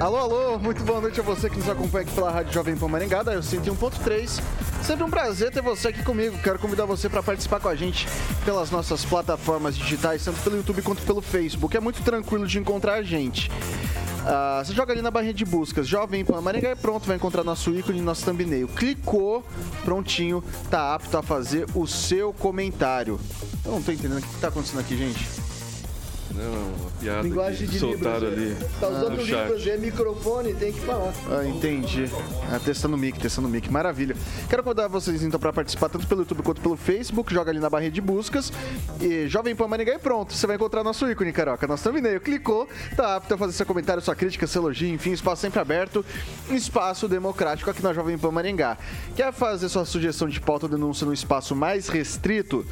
Alô, alô, muito boa noite a você que nos acompanha aqui pela Rádio Jovem Pan Maringá, da 101.3. Sempre um prazer ter você aqui comigo. Quero convidar você para participar com a gente pelas nossas plataformas digitais, tanto pelo YouTube quanto pelo Facebook. É muito tranquilo de encontrar a gente. Uh, você joga ali na barrinha de buscas, Jovem Pan Maringá e pronto, vai encontrar nosso ícone, nosso thumbnail. Clicou, prontinho, tá apto a fazer o seu comentário. Eu não tô entendendo o que tá acontecendo aqui, gente. Não, uma piada Linguagem de soltaram Libras, ali. Tá usando Libras, é microfone, tem que falar. Ah, entendi. Ah, testando o mic, testando o mic. Maravilha. Quero convidar vocês então para participar tanto pelo YouTube quanto pelo Facebook. Joga ali na barra de buscas. E Jovem Pan Maringá e pronto. Você vai encontrar nosso ícone, Caroca. Nosso thumbnail. Clicou, tá apto a fazer seu comentário, sua crítica, seu elogio, enfim, espaço sempre aberto. Espaço democrático aqui na Jovem Pan Maringá. Quer fazer sua sugestão de pauta ou denúncia no espaço mais restrito?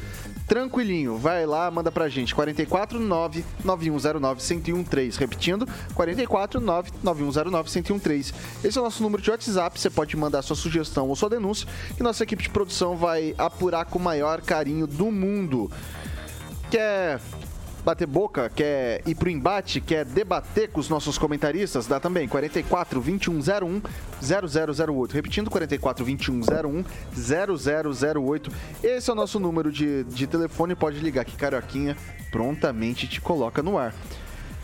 Tranquilinho. Vai lá, manda pra gente. 449 9109 1013. Repetindo, 449 9109 1013. Esse é o nosso número de WhatsApp. Você pode mandar sua sugestão ou sua denúncia que nossa equipe de produção vai apurar com o maior carinho do mundo. Quer bater boca, quer ir pro embate, quer debater com os nossos comentaristas, dá também 44 2101 0008. Repetindo, 44 2101 0008. Esse é o nosso número de, de telefone, pode ligar que Carioquinha prontamente te coloca no ar.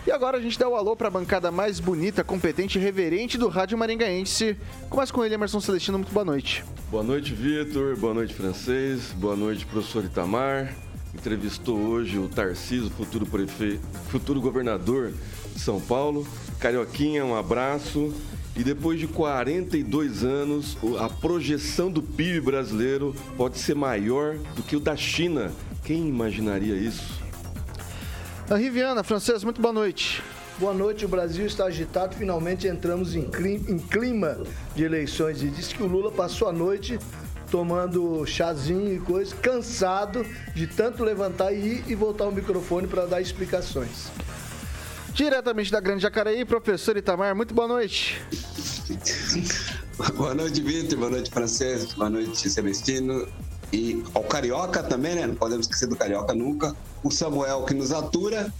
E agora a gente dá o alô para a bancada mais bonita, competente e reverente do Rádio Maringaense. Começa com ele, Emerson Celestino. Muito boa noite. Boa noite, Vitor. Boa noite, francês. Boa noite, professor Itamar entrevistou hoje o Tarcísio, futuro prefeito, futuro governador de São Paulo. Carioquinha, um abraço. E depois de 42 anos, a projeção do PIB brasileiro pode ser maior do que o da China. Quem imaginaria isso? A Riviana, francês, muito boa noite. Boa noite, o Brasil está agitado. Finalmente entramos em clima de eleições e diz que o Lula passou a noite tomando chazinho e coisa, cansado de tanto levantar e ir e voltar o microfone para dar explicações. Diretamente da Grande Jacareí, professor Itamar, muito boa noite. boa noite, Vitor, boa noite, Francês, boa noite, Celestino. E ao Carioca também, né? Não podemos esquecer do Carioca nunca. O Samuel que nos atura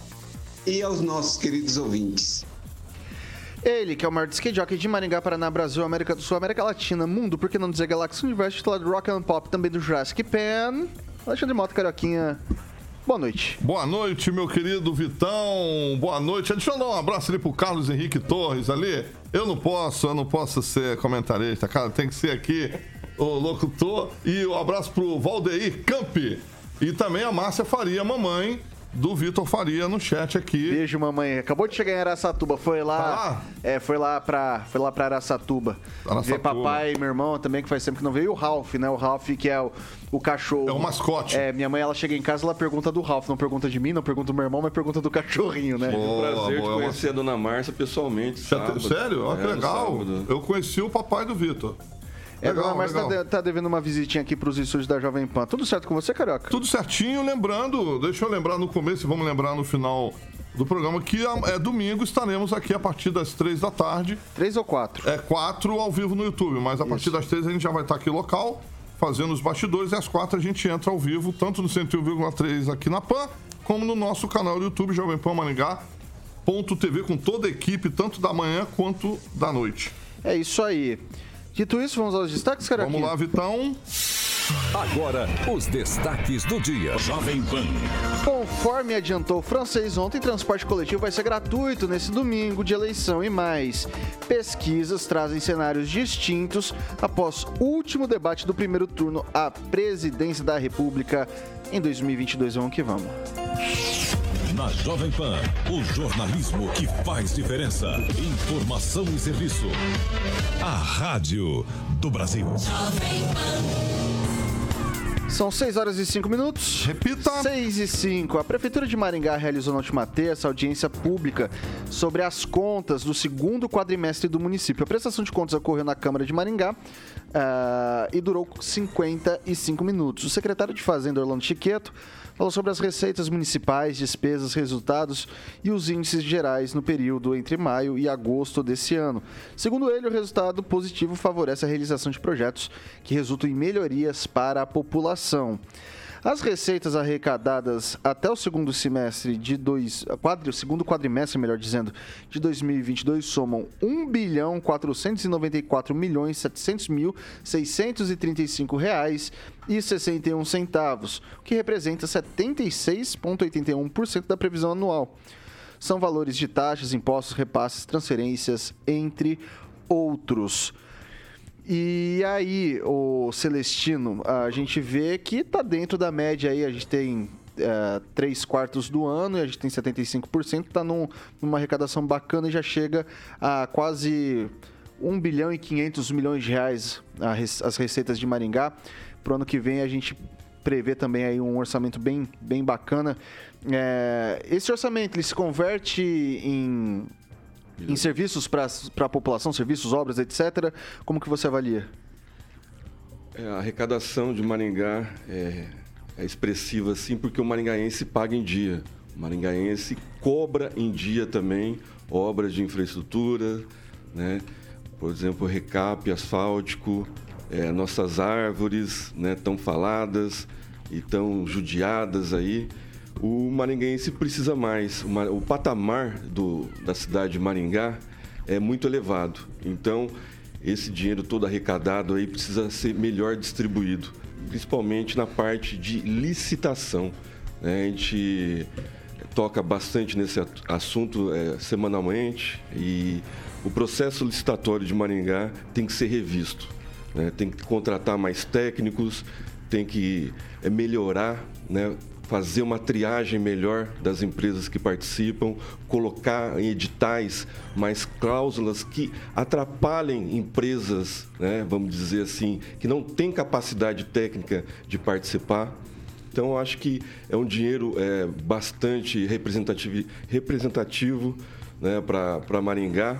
e aos nossos queridos ouvintes. Ele, que é o maior skate jockey de Maringá, Paraná, Brasil, América do Sul, América Latina, mundo, por que não dizer Galáxia Universo, titular do Rock and Pop, também do Jurassic Pan. Alexandre Mota, Carioquinha. Boa noite. Boa noite, meu querido Vitão. Boa noite. Deixa eu dar um abraço ali pro Carlos Henrique Torres ali. Eu não posso, eu não posso ser comentarista, cara. Tem que ser aqui o locutor. E um abraço pro Valdeir Campi. E também a Márcia Faria, mamãe, do Vitor Faria no chat aqui. Beijo, mamãe. Acabou de chegar em Araçatuba. Foi lá. Tá É, foi lá pra, foi lá pra Araçatuba. Araçatuba. Ver papai e meu irmão também, que faz tempo que não veio. E o Ralph, né? O Ralph, que é o, o cachorro. É o mascote. É, minha mãe, ela chega em casa, ela pergunta do Ralph. Não pergunta de mim, não pergunta do meu irmão, mas pergunta do cachorrinho, né? Boa, um prazer boa, de conhecer a dona Márcia pessoalmente. Sábado. Sério? Olha que é, legal. Eu conheci o papai do Vitor. É, legal, mas tá, tá, devendo uma visitinha aqui para os estúdios da Jovem Pan. Tudo certo com você, Carioca? Tudo certinho, lembrando, deixa eu lembrar no começo e vamos lembrar no final do programa que é domingo estaremos aqui a partir das três da tarde. Três ou quatro? É quatro ao vivo no YouTube, mas a Isso. partir das três a gente já vai estar aqui local, fazendo os bastidores, e às quatro a gente entra ao vivo, tanto no 101,3 aqui na PAN, como no nosso canal do YouTube, Jovem Pan Maringá, ponto TV, com toda a equipe, tanto da manhã quanto da noite. É isso aí. Dito isso, vamos aos destaques, cara? Vamos lá, Vitão. Agora, os destaques do dia. Jovem Pan. Conforme adiantou o francês ontem, transporte coletivo vai ser gratuito nesse domingo de eleição e mais. Pesquisas trazem cenários distintos após o último debate do primeiro turno à presidência da República em 2022. Vamos que vamos. Na Jovem Pan, o jornalismo que faz diferença. Informação e serviço. A Rádio do Brasil. São 6 horas e 5 minutos. Repita. 6 e 5. A Prefeitura de Maringá realizou na última terça audiência pública sobre as contas do segundo quadrimestre do município. A prestação de contas ocorreu na Câmara de Maringá ah, e durou 55 minutos. O secretário de Fazenda, Orlando Chiqueto, falou sobre as receitas municipais, despesas, resultados e os índices gerais no período entre maio e agosto desse ano. Segundo ele, o resultado positivo favorece a realização de projetos que resultam em melhorias para a população. As receitas arrecadadas até o segundo semestre de dois, quadri, o segundo quadrimestre, melhor dizendo, de 2022 somam 1 bilhão 494 milhões 700 mil 635 reais e 61 centavos, o que representa 76,81% da previsão anual. São valores de taxas, impostos, repasses, transferências, entre outros. E aí, o Celestino, a gente vê que tá dentro da média aí, a gente tem é, 3 quartos do ano e a gente tem 75%, tá num, numa arrecadação bacana e já chega a quase 1 bilhão e 500 milhões de reais as receitas de Maringá. Pro ano que vem a gente prevê também aí um orçamento bem, bem bacana. É, esse orçamento ele se converte em, em serviços para a população, serviços, obras, etc. Como que você avalia? É, a arrecadação de Maringá é, é expressiva, sim, porque o maringaense paga em dia. O maringaense cobra em dia também obras de infraestrutura, né? por exemplo, recap asfáltico, é, nossas árvores né, tão faladas e tão judiadas aí. O maringaense precisa mais. O, ma- o patamar do, da cidade de Maringá é muito elevado. Então, esse dinheiro todo arrecadado aí precisa ser melhor distribuído, principalmente na parte de licitação. né? A gente toca bastante nesse assunto é, semanalmente e o processo licitatório de Maringá tem que ser revisto. né? Tem que contratar mais técnicos, tem que é, melhorar, né? fazer uma triagem melhor das empresas que participam, colocar em editais mais cláusulas que atrapalhem empresas, né? vamos dizer assim, que não têm capacidade técnica de participar. Então, eu acho que é um dinheiro é, bastante representativo, representativo né, para Maringá.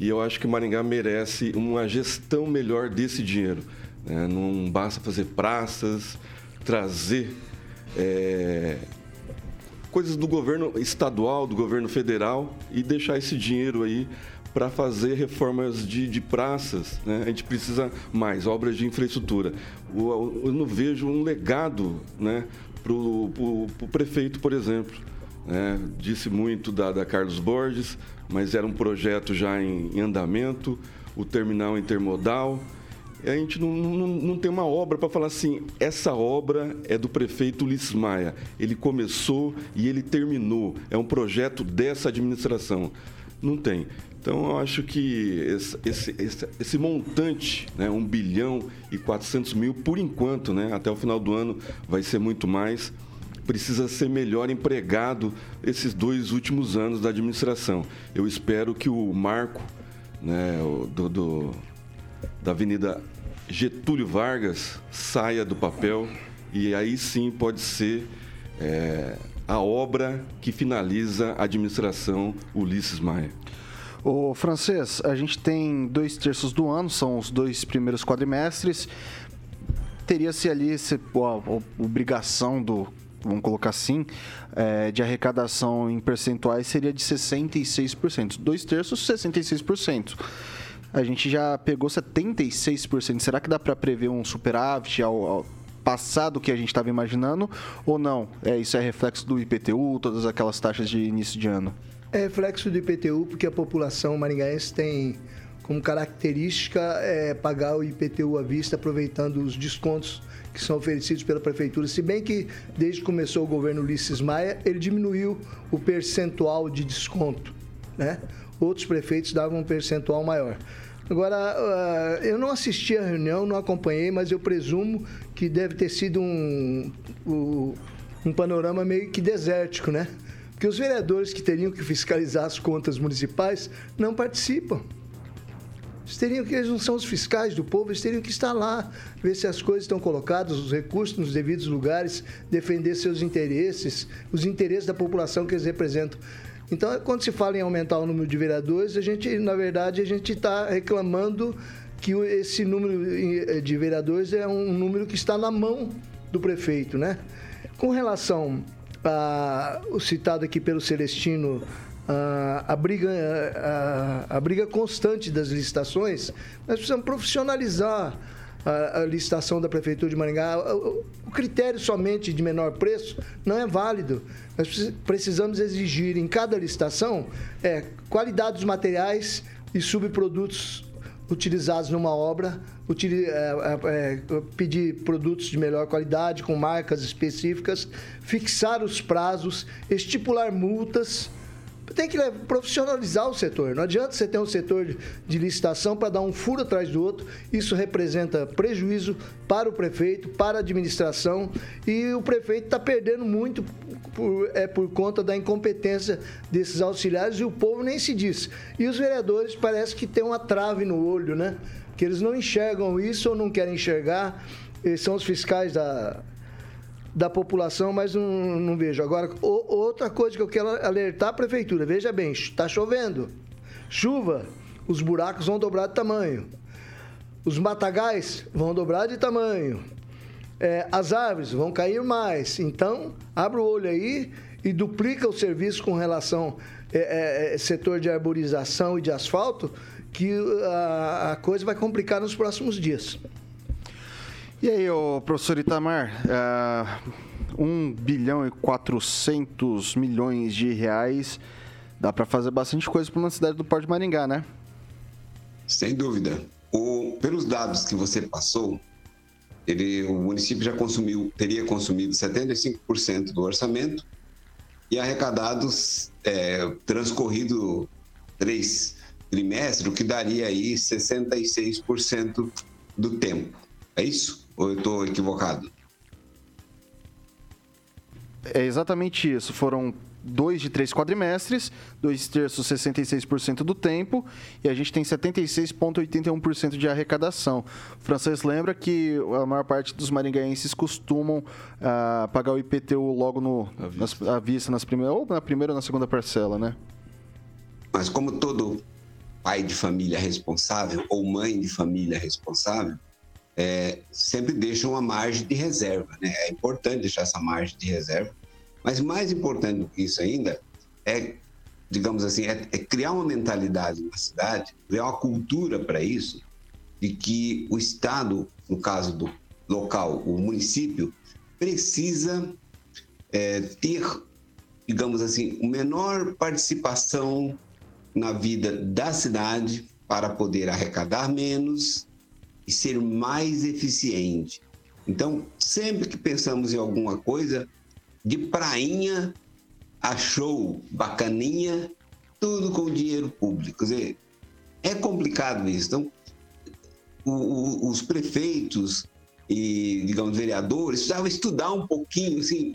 E eu acho que Maringá merece uma gestão melhor desse dinheiro. Né? Não basta fazer praças, trazer é, coisas do governo estadual, do governo federal e deixar esse dinheiro aí para fazer reformas de, de praças. né? A gente precisa mais obras de infraestrutura. O- Eu não vejo um legado né, para o prefeito, por exemplo. né? Disse muito da, da Carlos Borges, mas era um projeto já em, em andamento, o terminal intermodal. A gente não, não, não tem uma obra para falar assim, essa obra é do prefeito Ulisses Maia. Ele começou e ele terminou. É um projeto dessa administração. Não tem. Então, eu acho que esse, esse, esse, esse montante, né, 1 bilhão e 400 mil, por enquanto, né, até o final do ano vai ser muito mais, precisa ser melhor empregado esses dois últimos anos da administração. Eu espero que o marco né, do, do- da Avenida Getúlio Vargas saia do papel e aí sim pode ser é, a obra que finaliza a administração Ulisses Maia. O francês, a gente tem dois terços do ano, são os dois primeiros quadrimestres. Teria-se ali esse, a obrigação do, vamos colocar assim, é, de arrecadação em percentuais seria de 66%. Dois terços, 66%. A gente já pegou 76%. Será que dá para prever um superávit ao, ao passado que a gente estava imaginando? Ou não? É, isso é reflexo do IPTU, todas aquelas taxas de início de ano? É reflexo do IPTU, porque a população maringaense tem como característica é, pagar o IPTU à vista, aproveitando os descontos que são oferecidos pela prefeitura. Se bem que desde que começou o governo Ulisses Maia, ele diminuiu o percentual de desconto, né? Outros prefeitos davam um percentual maior. Agora, uh, eu não assisti à reunião, não acompanhei, mas eu presumo que deve ter sido um, um, um panorama meio que desértico, né? Porque os vereadores que teriam que fiscalizar as contas municipais não participam. Eles teriam que, eles não são os fiscais do povo, eles teriam que estar lá, ver se as coisas estão colocadas, os recursos nos devidos lugares, defender seus interesses, os interesses da população que eles representam. Então, quando se fala em aumentar o número de vereadores, a gente, na verdade, a gente está reclamando que esse número eh, de vereadores é um número que está na mão do prefeito, né? Com relação ao citado aqui pelo Celestino, a, a briga, a, a, briga constante das licitações, nós precisamos profissionalizar a, a, licitação da Prefeitura de Maringá. O, o, critério somente de menor preço não é válido. Nós precisamos exigir em cada licitação é, qualidade dos materiais e subprodutos utilizados numa obra, util, é, é, é, pedir produtos de melhor qualidade, com marcas específicas, fixar os prazos, estipular multas tem que profissionalizar o setor. Não adianta você ter um setor de licitação para dar um furo atrás do outro. Isso representa prejuízo para o prefeito, para a administração e o prefeito está perdendo muito por, é, por conta da incompetência desses auxiliares e o povo nem se diz. E os vereadores parece que tem uma trave no olho, né? Que eles não enxergam isso ou não querem enxergar. São os fiscais da, da população, mas não, não vejo. Agora, o, outra coisa que eu quero alertar a prefeitura: veja bem, está chovendo. Chuva, os buracos vão dobrar de tamanho. Os matagais vão dobrar de tamanho. É, as árvores vão cair mais. Então, abra o olho aí e duplica o serviço com relação é, é, é setor de arborização e de asfalto, que a, a coisa vai complicar nos próximos dias. E aí, ô, professor Itamar, uh, é, 1 bilhão e 400 milhões de reais, dá para fazer bastante coisa para uma cidade do Porto de Maringá, né? Sem dúvida. O, pelos dados que você passou, ele, o município já consumiu, teria consumido 75% do orçamento e arrecadados, é, transcorrido três trimestres, o que daria aí 66% do tempo. É isso? Ou eu estou equivocado? É exatamente isso. Foram dois de três quadrimestres, dois terços 66% do tempo, e a gente tem 76,81% de arrecadação. O francês lembra que a maior parte dos maringaenses costumam uh, pagar o IPTU logo no, à vista, nas, à vista nas primeiras, ou na primeira ou na segunda parcela, né? Mas como todo pai de família responsável ou mãe de família responsável, é, sempre deixam uma margem de reserva. Né? É importante deixar essa margem de reserva, mas mais importante do que isso ainda é, digamos assim, é, é criar uma mentalidade na cidade, criar uma cultura para isso, de que o Estado, no caso do local, o município, precisa é, ter, digamos assim, menor participação na vida da cidade para poder arrecadar menos e ser mais eficiente. Então, sempre que pensamos em alguma coisa, de prainha a show, bacaninha, tudo com dinheiro público. Quer dizer, é complicado isso. Então, o, o, os prefeitos e, digamos, vereadores precisavam estudar um pouquinho, assim,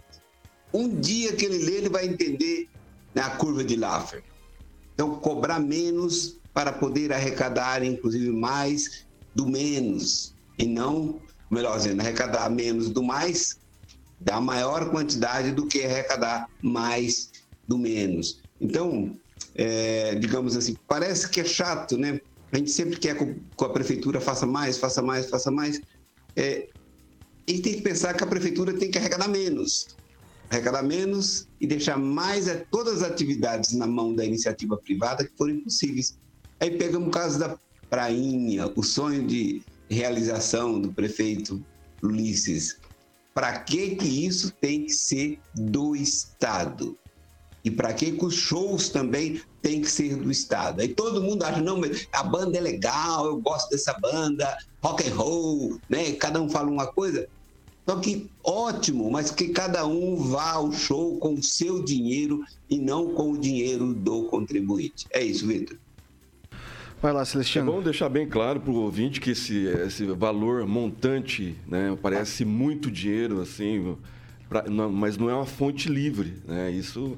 um dia que ele lê, ele vai entender né, a curva de Laffer. Então, cobrar menos para poder arrecadar, inclusive, mais do menos e não, melhor dizendo, arrecadar menos do mais da maior quantidade do que arrecadar mais do menos. Então, é, digamos assim, parece que é chato, né? A gente sempre quer que a prefeitura faça mais, faça mais, faça mais. É, e tem que pensar que a prefeitura tem que arrecadar menos. Arrecadar menos e deixar mais é, todas as atividades na mão da iniciativa privada que forem possíveis. Aí pegamos o caso da prainha, o sonho de realização do prefeito Ulisses. Para que que isso tem que ser do Estado? E para que que os shows também têm que ser do Estado? Aí todo mundo acha, não, a banda é legal, eu gosto dessa banda, rock and roll, né? Cada um fala uma coisa. Só que ótimo, mas que cada um vá ao show com o seu dinheiro e não com o dinheiro do contribuinte. É isso, Vitor. Vai lá, É bom deixar bem claro para o ouvinte que esse, esse valor montante né, parece muito dinheiro, assim, pra- não- mas não é uma fonte livre. Né? Isso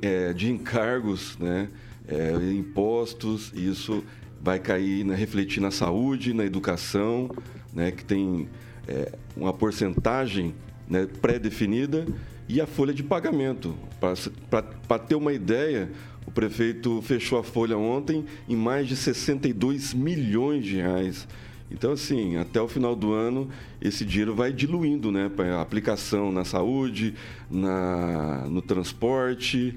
é, de encargos, né, é, impostos, isso vai cair, né, refletir na saúde, na educação, né, que tem é, uma porcentagem né, pré-definida, e a folha de pagamento. Para ter uma ideia, o prefeito fechou a folha ontem em mais de 62 milhões de reais. Então, assim, até o final do ano, esse dinheiro vai diluindo, né? Para aplicação na saúde, na, no transporte,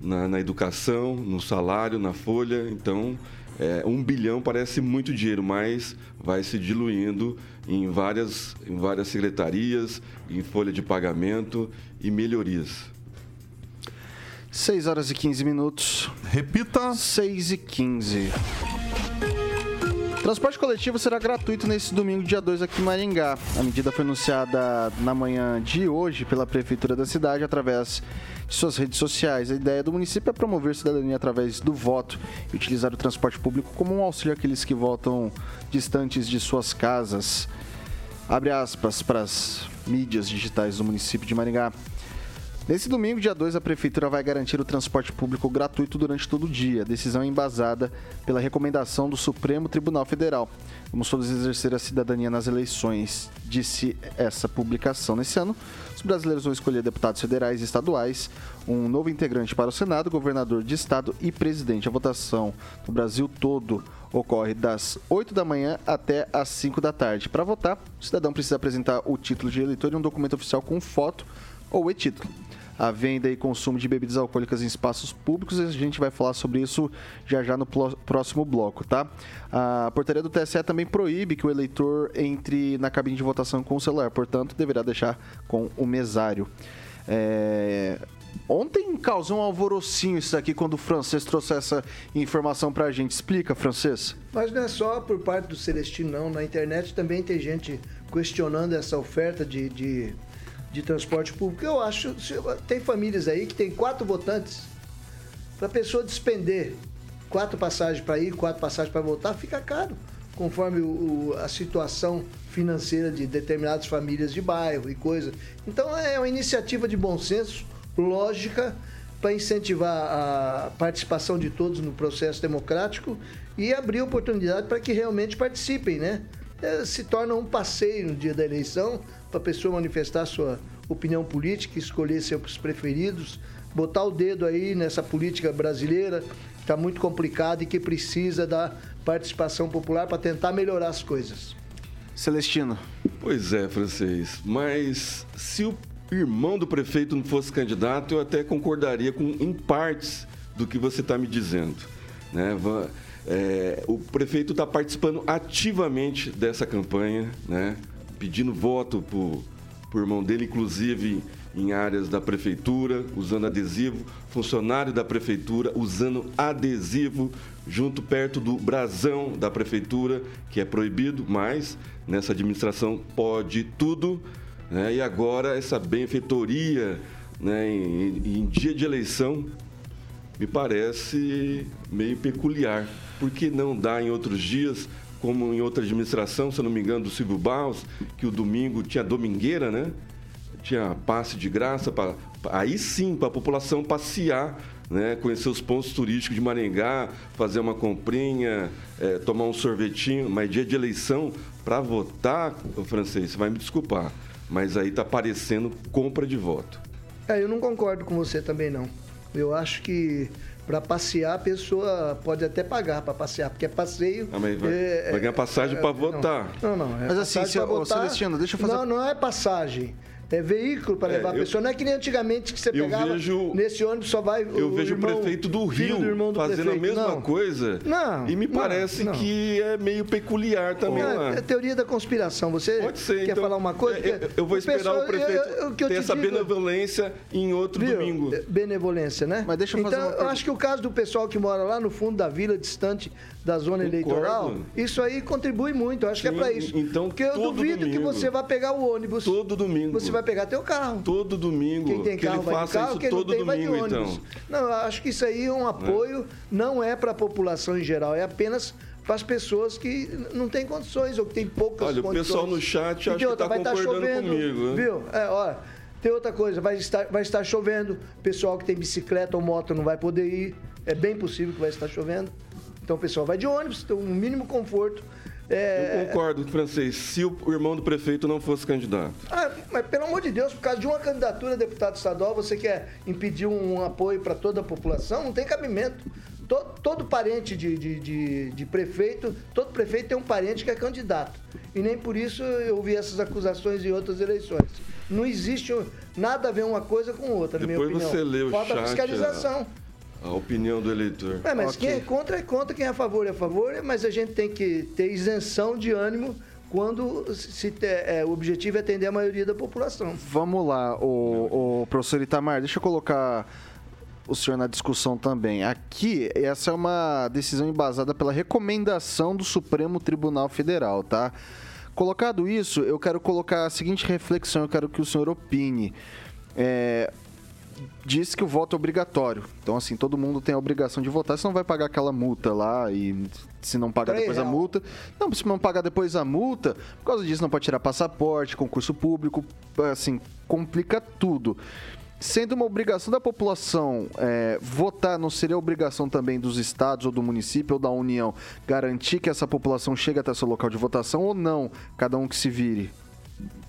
na, na educação, no salário, na folha. Então, é, um bilhão parece muito dinheiro, mas vai se diluindo em várias, em várias secretarias, em folha de pagamento e melhorias. 6 horas e 15 minutos. Repita. 6 e 15. Transporte coletivo será gratuito nesse domingo, dia 2, aqui em Maringá. A medida foi anunciada na manhã de hoje pela Prefeitura da cidade através de suas redes sociais. A ideia do município é promover cidadania através do voto e utilizar o transporte público como um auxílio àqueles que votam distantes de suas casas. Abre aspas para as mídias digitais do município de Maringá. Nesse domingo, dia 2, a Prefeitura vai garantir o transporte público gratuito durante todo o dia. A decisão é embasada pela recomendação do Supremo Tribunal Federal. Vamos todos exercer a cidadania nas eleições, disse essa publicação. Nesse ano, os brasileiros vão escolher deputados federais e estaduais, um novo integrante para o Senado, governador de estado e presidente. A votação no Brasil todo ocorre das 8 da manhã até as 5 da tarde. Para votar, o cidadão precisa apresentar o título de eleitor e um documento oficial com foto ou e-título. A venda e consumo de bebidas alcoólicas em espaços públicos, a gente vai falar sobre isso já já no próximo bloco, tá? A portaria do TSE também proíbe que o eleitor entre na cabine de votação com o celular, portanto, deverá deixar com o mesário. É, Ontem causou um alvorocinho isso aqui quando o francês trouxe essa informação pra gente. Explica, francês. Mas não é só por parte do Celestino, não. Na internet também tem gente questionando essa oferta de, de, de transporte público. Eu acho, tem famílias aí que tem quatro votantes. Para a pessoa despender quatro passagens para ir, quatro passagens para voltar, fica caro, conforme o- a situação financeira de determinadas famílias de bairro e coisa. Então é uma iniciativa de bom senso, lógica, para incentivar a participação de todos no processo democrático e abrir oportunidade para que realmente participem, né? É, se torna um passeio no dia da eleição para a pessoa manifestar sua opinião política, escolher seus preferidos, botar o dedo aí nessa política brasileira que está muito complicada e que precisa da participação popular para tentar melhorar as coisas. Celestino. Pois é, francês. Mas se o irmão do prefeito não fosse candidato, eu até concordaria com em partes do que você está me dizendo. Né? É, o prefeito está participando ativamente dessa campanha, né? Pedindo voto para o irmão dele, inclusive em áreas da prefeitura, usando adesivo, funcionário da prefeitura usando adesivo junto perto do brasão da prefeitura, que é proibido, mas nessa administração pode tudo. né? E agora essa benfeitoria né, em, em dia de eleição me parece meio peculiar. Por que não dá em outros dias, como em outra administração, se eu não me engano, do Silvio Barros, que o domingo tinha domingueira, né? Tinha passe de graça, pra, aí sim, para a população passear, né? conhecer os pontos turísticos de Maringá, fazer uma comprinha, eh, tomar um sorvetinho, mas dia de eleição, para votar, ô francês, você vai me desculpar, mas aí está parecendo compra de voto. É, eu não concordo com você também não. Eu acho que para passear a pessoa pode até pagar para passear, porque é passeio. Ah, mas vai- é, vai ganhar passagem pra não. votar. Não, não. é Mas assim, passagem se- votar. Celestino, deixa eu fazer- Não, não é passagem. É, veículo para É, levar a eu- pessoa. Não é que nem antigamente que você eu pegava vejo- nesse ônibus só vai Eu o vejo irmão, o prefeito do Rio do irmão do fazendo a prefeito. mesma Não. coisa. Não, E me não, parece não. que é meio peculiar também Não, lá. é teoria da conspiração. Você Pode ser, quer então, falar uma coisa? é, é, Eu vou esperar pessoal- o prefeito eu- eu- o que eu ter te essa digo- benevolência em outro Viu? domingo. É, Benevolência, né? Mas deixa eu então, fazer uma eu acho que o caso do pessoal que mora lá no fundo da vila, distante da zona Concordo. eleitoral, isso aí contribui muito. Eu acho que é Sim, para isso. então, Porque eu duvido que domingo. você vá pegar o ônibus. Todo domingo. Você vai pegar teu carro. Todo domingo. Quem tem que carro ele vai de carro, quem todo não tem vai de domingo, ônibus. então. Não, eu acho que isso aí é um apoio, não é para a população em geral, é apenas para as pessoas que não têm condições ou que têm poucas Olha, o condições. pessoal no chat de que outra, tá vai estar concordando chovendo, comigo, né? Viu? É, olha, tem outra coisa, vai estar, vai estar chovendo, pessoal que tem bicicleta ou moto não vai poder ir, é bem possível que vai estar chovendo. Então o pessoal vai de ônibus, tem um mínimo conforto. É, Eu concordo, francês. Se o irmão do prefeito não fosse candidato. ah, mas pelo amor de Deus, por causa de uma candidatura a deputado estadual, você quer impedir um apoio para toda a população? Não tem cabimento. Todo, todo parente de, de, de- de prefeito, todo prefeito tem um parente que é candidato. E nem por isso eu vi essas acusações em outras eleições. Não existe nada a ver uma coisa com outra, na minha Depois opinião. você lê o Falta chat, fiscalização. A opinião do eleitor. É, mas Ok. quem é contra é contra, quem é a favor é a favor, mas a gente tem que ter isenção de ânimo quando se é, o objetivo é atender a maioria da população. Vamos lá, o, o professor Itamar, deixa eu colocar o senhor na discussão também. Aqui, essa é uma decisão embasada pela recomendação do Supremo Tribunal Federal, tá? Colocado isso, eu quero colocar a seguinte reflexão, eu quero que o senhor opine. É, diz que o voto é obrigatório. Então, assim, todo mundo tem a obrigação de votar. Você não vai pagar aquela multa lá e se não pagar depois a real. multa. Não, se não pagar depois a multa, por causa disso não pode tirar passaporte, concurso público, assim, complica tudo. Sendo uma obrigação da população é, votar, não seria obrigação também dos estados ou do município ou da União garantir que essa população chegue até seu local de votação ou não? Cada um que se vire.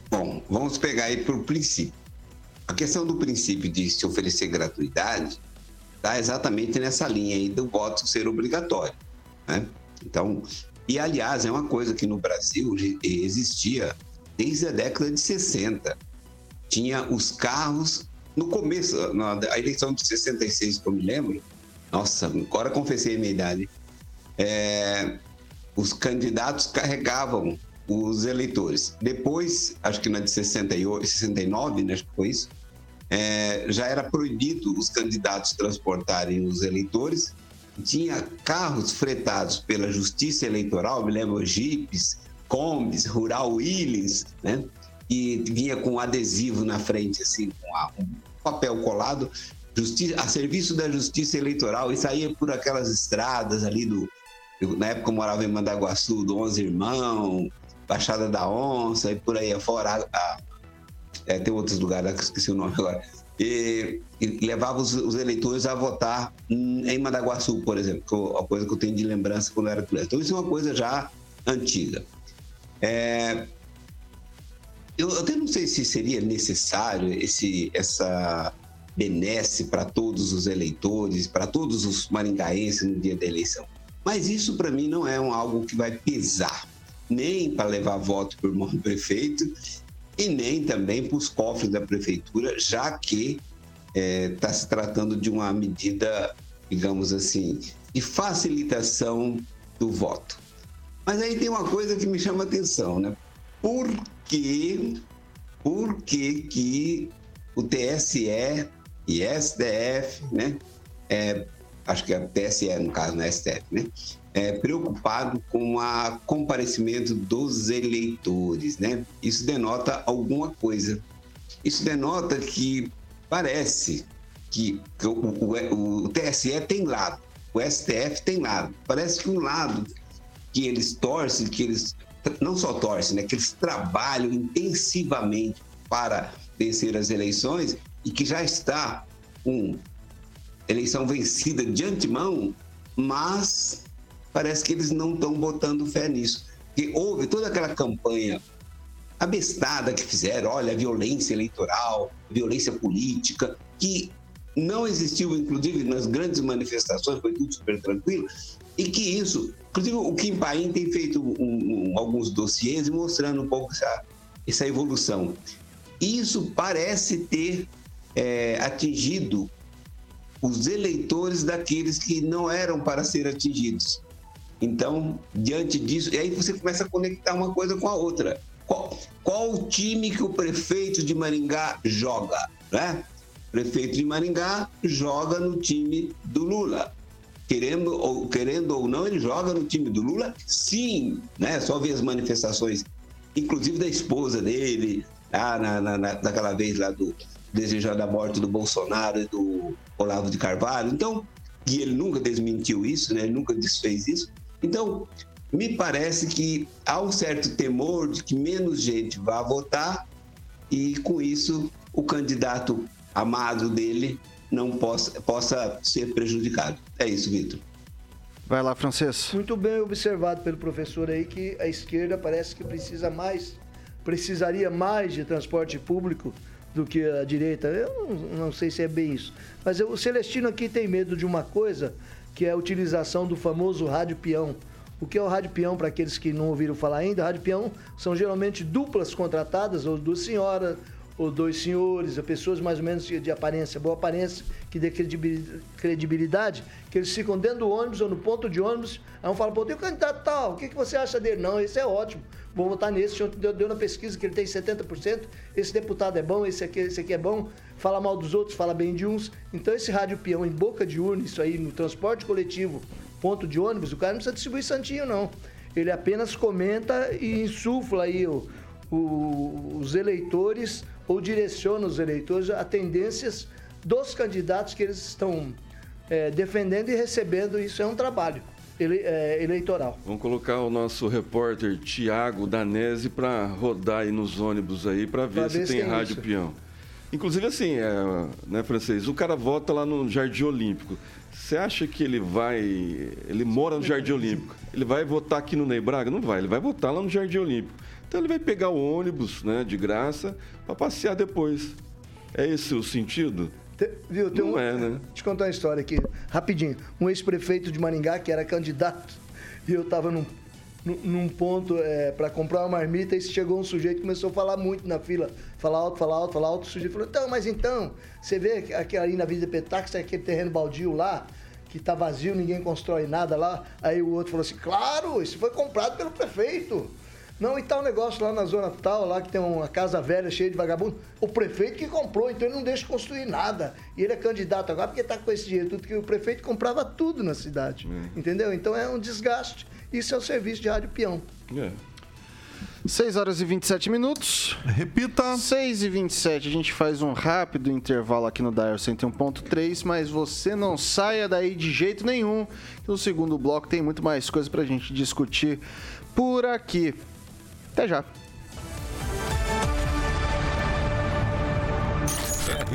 Bom, vamos pegar aí por princípio. A questão do princípio de se oferecer gratuidade está exatamente nessa linha aí do voto ser obrigatório. Né? Então, e aliás, é uma coisa que no Brasil existia desde a década de 60. Tinha os carros, no começo, na eleição de 66, que eu me lembro, nossa, agora confessei a minha idade, é, os candidatos carregavam os eleitores. Depois, acho que na de 68, 69, né, acho que foi isso, é, já era proibido os candidatos transportarem os eleitores. Tinha carros fretados pela Justiça Eleitoral, me lembro jipes, combis, rural Willys, né? E vinha com adesivo na frente, assim, com um papel colado, justiça, a serviço da Justiça Eleitoral, e saía por aquelas estradas ali do. eu, na época eu morava em Mandaguaçu, do Onze Irmão, Baixada da Onça, e por aí afora. A, é, tem outros lugares que eu esqueci o nome agora. E, e levava os, os eleitores a votar em Mandaguaçu, por exemplo, que eu- a coisa que eu tenho de lembrança quando eu era criança. Então, isso é uma coisa já antiga. É, eu até não sei se seria necessário esse, essa benesse para todos os eleitores, para todos os maringaenses no dia da eleição. Mas isso, para mim, não é um, algo que vai pesar, nem para levar voto para o prefeito e nem também para os cofres da prefeitura, já que está se tratando de uma medida, digamos assim, de facilitação do voto. Mas aí tem uma coisa que me chama a atenção, né? Por que, por que, que o TSE e STF, né? É, acho que é TSE no caso, não é STF, né? É, preocupado com o comparecimento dos eleitores, né? Isso denota alguma coisa. Isso denota que parece que, o, o, o TSE tem lado, o STF tem lado. Parece que um lado que eles torcem, que eles não só torcem, né, que eles trabalham intensivamente para vencer as eleições e que já está com eleição vencida de antemão, mas parece que eles não estão botando fé nisso. Porque houve toda aquela campanha abestada que fizeram, olha, violência eleitoral, violência política, que não existiu, inclusive, nas grandes manifestações, foi tudo super tranquilo, e que isso, inclusive o Kim Paim tem feito um, um, alguns dossiês mostrando um pouco essa, essa evolução. isso parece ter é, atingido os eleitores daqueles que não eram para ser atingidos. Então, diante disso, e aí você começa a conectar uma coisa com a outra. Qual, qual o time que o prefeito de Maringá joga? Né? O prefeito de Maringá joga no time do Lula. Querendo ou, querendo ou não, ele joga no time do Lula? Sim, né? Só ver as manifestações, inclusive da esposa dele, na, na, naquela vez lá do desejando a morte do Bolsonaro e do Olavo de Carvalho. Então, e ele nunca desmentiu isso, né? Ele nunca desfez isso. Então, me parece que há um certo temor de que menos gente vá votar e, com isso, o candidato amado dele não possa, possa ser prejudicado. É isso, Vitor. Vai lá, Francês. Muito bem observado pelo professor aí que a esquerda parece que precisa mais, precisaria mais de transporte público do que a direita. Eu não, não sei se é bem isso. Mas eu, o Celestino aqui tem medo de uma coisa, que é a utilização do famoso rádio peão. O que é o rádio peão, para aqueles que não ouviram falar ainda? Rádio peão são geralmente duplas contratadas, ou duas senhoras, ou dois senhores, pessoas mais ou menos de aparência, boa aparência, que dê credibilidade, que eles ficam dentro do ônibus ou no ponto de ônibus, aí um fala, pô, tem o candidato tal, o que, que você acha dele? Não, esse é ótimo, vou votar nesse, deu, deu na pesquisa que ele tem 70%, esse deputado é bom, esse aqui, esse aqui é bom, fala mal dos outros, fala bem de uns. Então esse rádio peão em boca de urna, isso aí no transporte coletivo, ponto de ônibus, o cara não precisa distribuir santinho, não. Ele apenas comenta e insufla aí o, o, os eleitores ou direciona os eleitores a tendências dos candidatos que eles estão é, defendendo e recebendo. Isso é um trabalho ele, é, eleitoral. Vamos colocar o nosso repórter Tiago Danese para rodar aí nos ônibus aí para ver, se, tem, tem rádio isso. peão. Inclusive assim, é, né, francês, o cara vota lá no Jardim Olímpico. Você acha que ele vai. Ele mora no Jardim Olímpico. Ele vai votar aqui no Ney Braga? Não vai, ele vai votar lá no Jardim Olímpico. Então ele vai pegar o ônibus, né, de graça, para passear depois. É esse o sentido? Te, viu, Não um, é, né? Deixa eu contar uma história aqui, rapidinho. Um ex-prefeito de Maringá, que era candidato, e eu estava num, num ponto é, para comprar uma marmita, e chegou um sujeito começou a falar muito na fila. Falar alto, falar alto, falar alto. O sujeito falou, então, mas então, você vê aqui ali na Vida Petax, aquele terreno baldio lá, que tá vazio, ninguém constrói nada lá. Aí o outro falou assim, claro, isso foi comprado pelo prefeito. Não, e tal negócio lá na zona tal, lá que tem uma casa velha cheia de vagabundo. O prefeito que comprou, então ele não deixa construir nada. E ele é candidato agora porque está com esse dinheiro tudo, que o prefeito comprava tudo na cidade. É. Entendeu? Então é um desgaste. Isso é o serviço de rádio peão. É. 6 horas e 27 minutos. Repita. 6 e 27. A gente faz um rápido intervalo aqui no Dial 101.3, mas você não saia daí de jeito nenhum. No segundo bloco tem muito mais coisa pra gente discutir por aqui. Até já.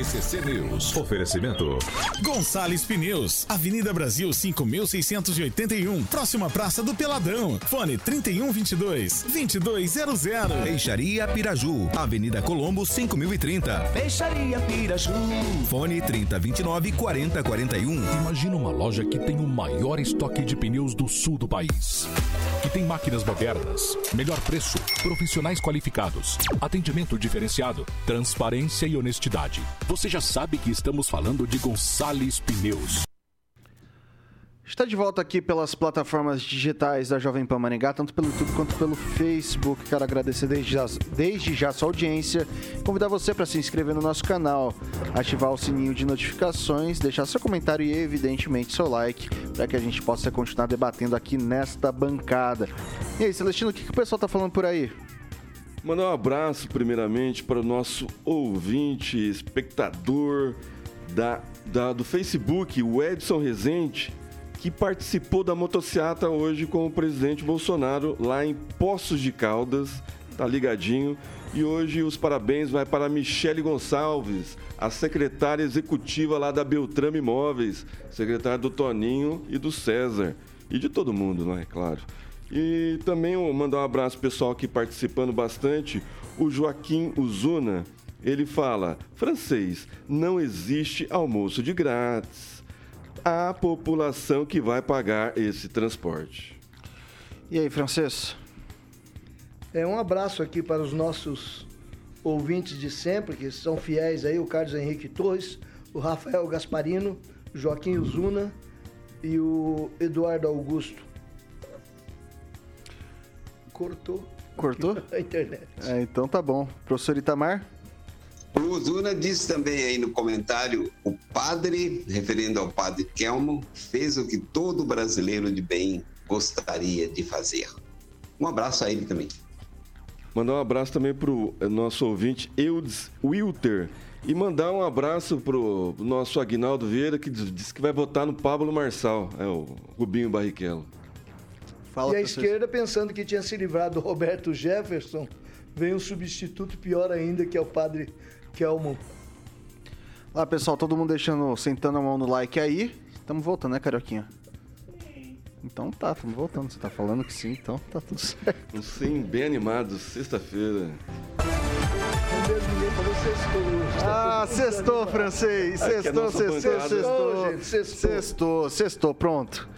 RCC News. Oferecimento. Gonçalves Pneus. Avenida Brasil 5681. Próxima Praça do Peladão. Fone 3122 2200. Peixaria Piraju. Avenida Colombo 5030. Peixaria Piraju. Fone 3029 4041. Imagina uma loja que tem o maior estoque de pneus do sul do país. Que tem máquinas modernas, melhor preço, profissionais qualificados, atendimento diferenciado, transparência e honestidade você já sabe que estamos falando de Gonçalves Pneus. Está de volta aqui pelas plataformas digitais da Jovem Pan Maringá, tanto pelo YouTube quanto pelo Facebook. Quero agradecer desde já, desde já sua audiência, convidar você para se inscrever no nosso canal, ativar o sininho de notificações, deixar seu comentário e, evidentemente, seu like, para que a gente possa continuar debatendo aqui nesta bancada. E aí, Celestino, o que, que o pessoal está falando por aí? Mandar um abraço, primeiramente, para o nosso ouvinte, espectador da, da, do Facebook, o Edson Rezende, que participou da motociata hoje com o presidente Bolsonaro lá em Poços de Caldas, tá ligadinho. E hoje os parabéns vai para Michele Gonçalves, a secretária executiva lá da Beltrame Imóveis, secretária do Toninho e do César. E de todo mundo, não é claro. E também mandar um abraço pessoal aqui participando bastante, o Joaquim Uzuna. Ele fala: francês, não existe almoço de grátis. A população que vai pagar esse transporte. E aí, francês? É um abraço aqui para os nossos ouvintes de sempre, que são fiéis aí, o Carlos Henrique Torres, o Rafael Gasparino, o Joaquim Uzuna e o Eduardo Augusto. Cortou Cortou? a internet. É, então tá bom. Professor Itamar? O Luzuna disse também aí no comentário: o padre, referindo ao padre Kelmo, fez o que todo brasileiro de bem gostaria de fazer. Um abraço a ele também. Mandar um abraço também pro nosso ouvinte Eudes Wilter. E mandar um abraço pro nosso Agnaldo Vieira, que diz- disse que vai votar no Pablo Marçal. É o Rubinho Barrichello. Fala, e a esquerda, pensando que tinha se livrado do Roberto Jefferson, vem um substituto pior ainda, que é o padre Kelmo. Lá, pessoal, todo mundo deixando, sentando a mão no like aí. Estamos voltando, né, Carioquinha? Então tá, estamos voltando. Você tá falando que sim, então tá tudo certo. Um sim bem animado, sexta-feira. Tá Ah, mundo sextou, francês. É Sextou, sextou, sextou. Sextou, sextou, pronto.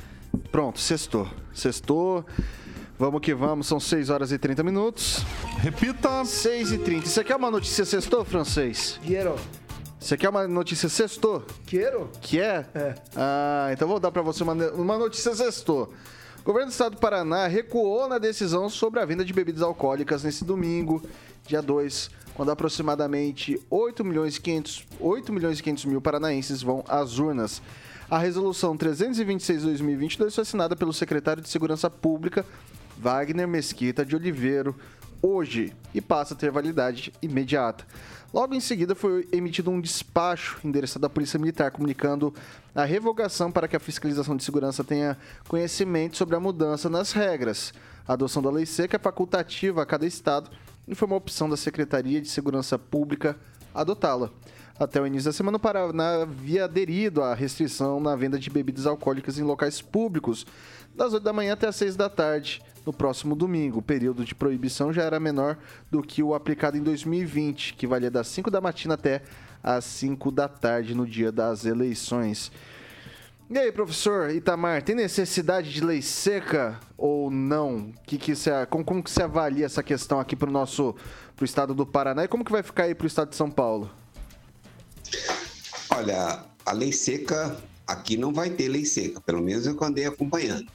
Pronto, sextou. Sextou. Vamos que vamos, são 6 horas e 30 minutos. Repita. 6 e 30. Você quer uma notícia sextou, francês? Quero. Você quer uma notícia sextou? Quero? Que é? É. Ah, então vou dar pra você uma, uma notícia sextou. O governo do estado do Paraná recuou na decisão sobre a venda de bebidas alcoólicas nesse domingo, dia 2, quando aproximadamente 8 milhões e 500, 8 milhões e 500 mil paranaenses vão às urnas. A resolução 326-2022 foi assinada pelo secretário de Segurança Pública, Wagner Mesquita de Oliveiro, hoje e passa a ter validade imediata. Logo em seguida foi emitido um despacho endereçado à Polícia Militar comunicando a revogação para que a fiscalização de segurança tenha conhecimento sobre a mudança nas regras. A adoção da lei seca é facultativa a cada estado e foi uma opção da Secretaria de Segurança Pública adotá-la. Até o início da semana, o Paraná havia aderido à restrição na venda de bebidas alcoólicas em locais públicos, das 8 da manhã até as 6 da tarde, no próximo domingo. O período de proibição já era menor do que o aplicado em 2020, que valia das 5 da matina até às 5 da tarde no dia das eleições. E aí, professor Itamar, tem necessidade de lei seca ou não? Que que você, como, como que você avalia essa questão aqui para o nosso pro estado do Paraná e como que vai ficar aí para o estado de São Paulo? Olha, a lei seca, aqui não vai ter lei seca, pelo menos eu andei acompanhando.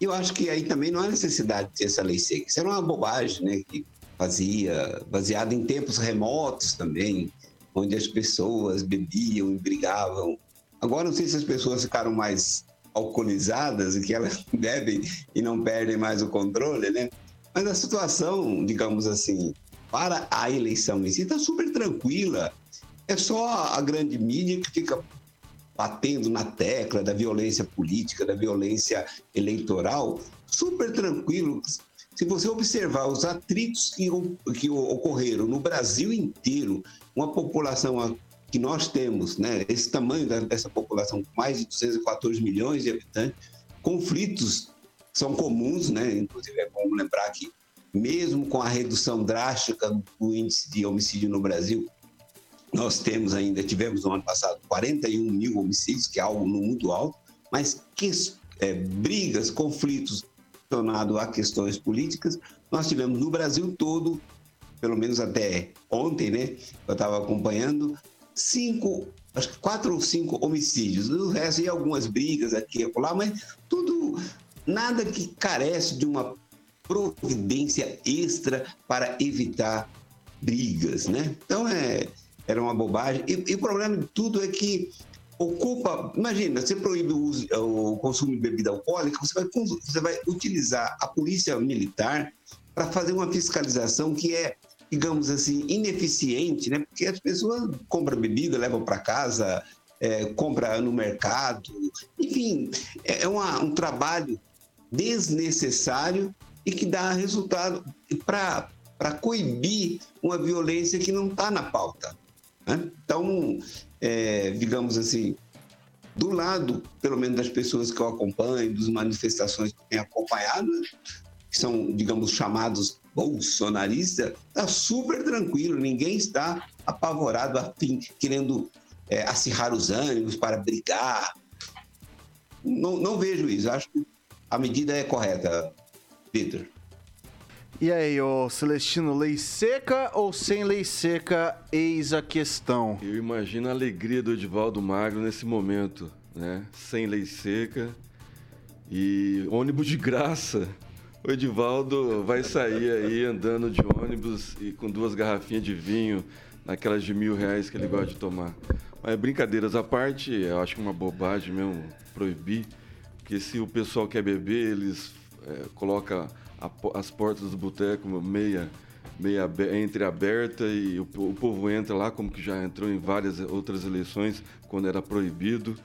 E eu acho que aí também não há necessidade de ter essa lei seca. Isso era uma bobagem, né? Que fazia, baseada em tempos remotos também, onde as pessoas bebiam e brigavam. Agora, não sei se as pessoas ficaram mais alcoolizadas que elas bebem e não perdem mais o controle, né? Mas a situação, digamos assim, para a eleição em si, está super tranquila. É só a grande mídia que fica batendo na tecla da violência política, da violência eleitoral, super tranquilo. Se você observar os atritos que, que ocorreram no Brasil inteiro, uma população que nós temos, né, esse tamanho dessa população, mais de 214 milhões de habitantes, conflitos são comuns, né? Inclusive é bom lembrar que mesmo com a redução drástica do índice de homicídio no Brasil, nós temos ainda, tivemos no ano passado 41 mil homicídios, que é algo muito alto, mas que é, brigas, conflitos relacionados a questões políticas, nós tivemos no Brasil todo, pelo menos até ontem, né? Eu estava acompanhando, cinco, acho que quatro ou cinco homicídios. O resto e algumas brigas aqui e acolá, mas tudo, nada que carece de uma providência extra para evitar brigas, né? Então é era uma bobagem. E, e o problema de tudo é que ocupa. Imagina, você proíbe o, uso- o consumo de bebida alcoólica, você vai, você vai utilizar a polícia militar para fazer uma fiscalização que é, digamos assim, ineficiente, né? Porque as pessoas compram bebida, levam para casa, é, compra no mercado, enfim, é é uma- um trabalho desnecessário e que dá resultado para coibir uma violência que não está na pauta. Né? Então, é, digamos assim, do lado, pelo menos das pessoas que eu acompanho, das manifestações que eu tenho acompanhado, que são, digamos, chamados bolsonaristas, está super tranquilo, ninguém está apavorado, afim, querendo é, acirrar os ânimos para brigar. Não, não vejo isso, acho que a medida é correta, Peter. E aí, ô Celestino, lei seca ou sem lei seca? Eis a questão. Eu imagino a alegria do Edivaldo Magro nesse momento, né? Sem lei seca e ônibus de graça. O Edivaldo vai sair aí andando de ônibus e com duas garrafinhas de vinho, naquelas de mil reais que ele gosta de tomar. Mas brincadeiras à parte, eu acho que uma bobagem mesmo proibir, porque se o pessoal quer beber, eles é, colocam a as portas do boteco meia, meia abe- entreaberta e o, o povo entra lá, como que já entrou em várias outras eleições, quando era proibido,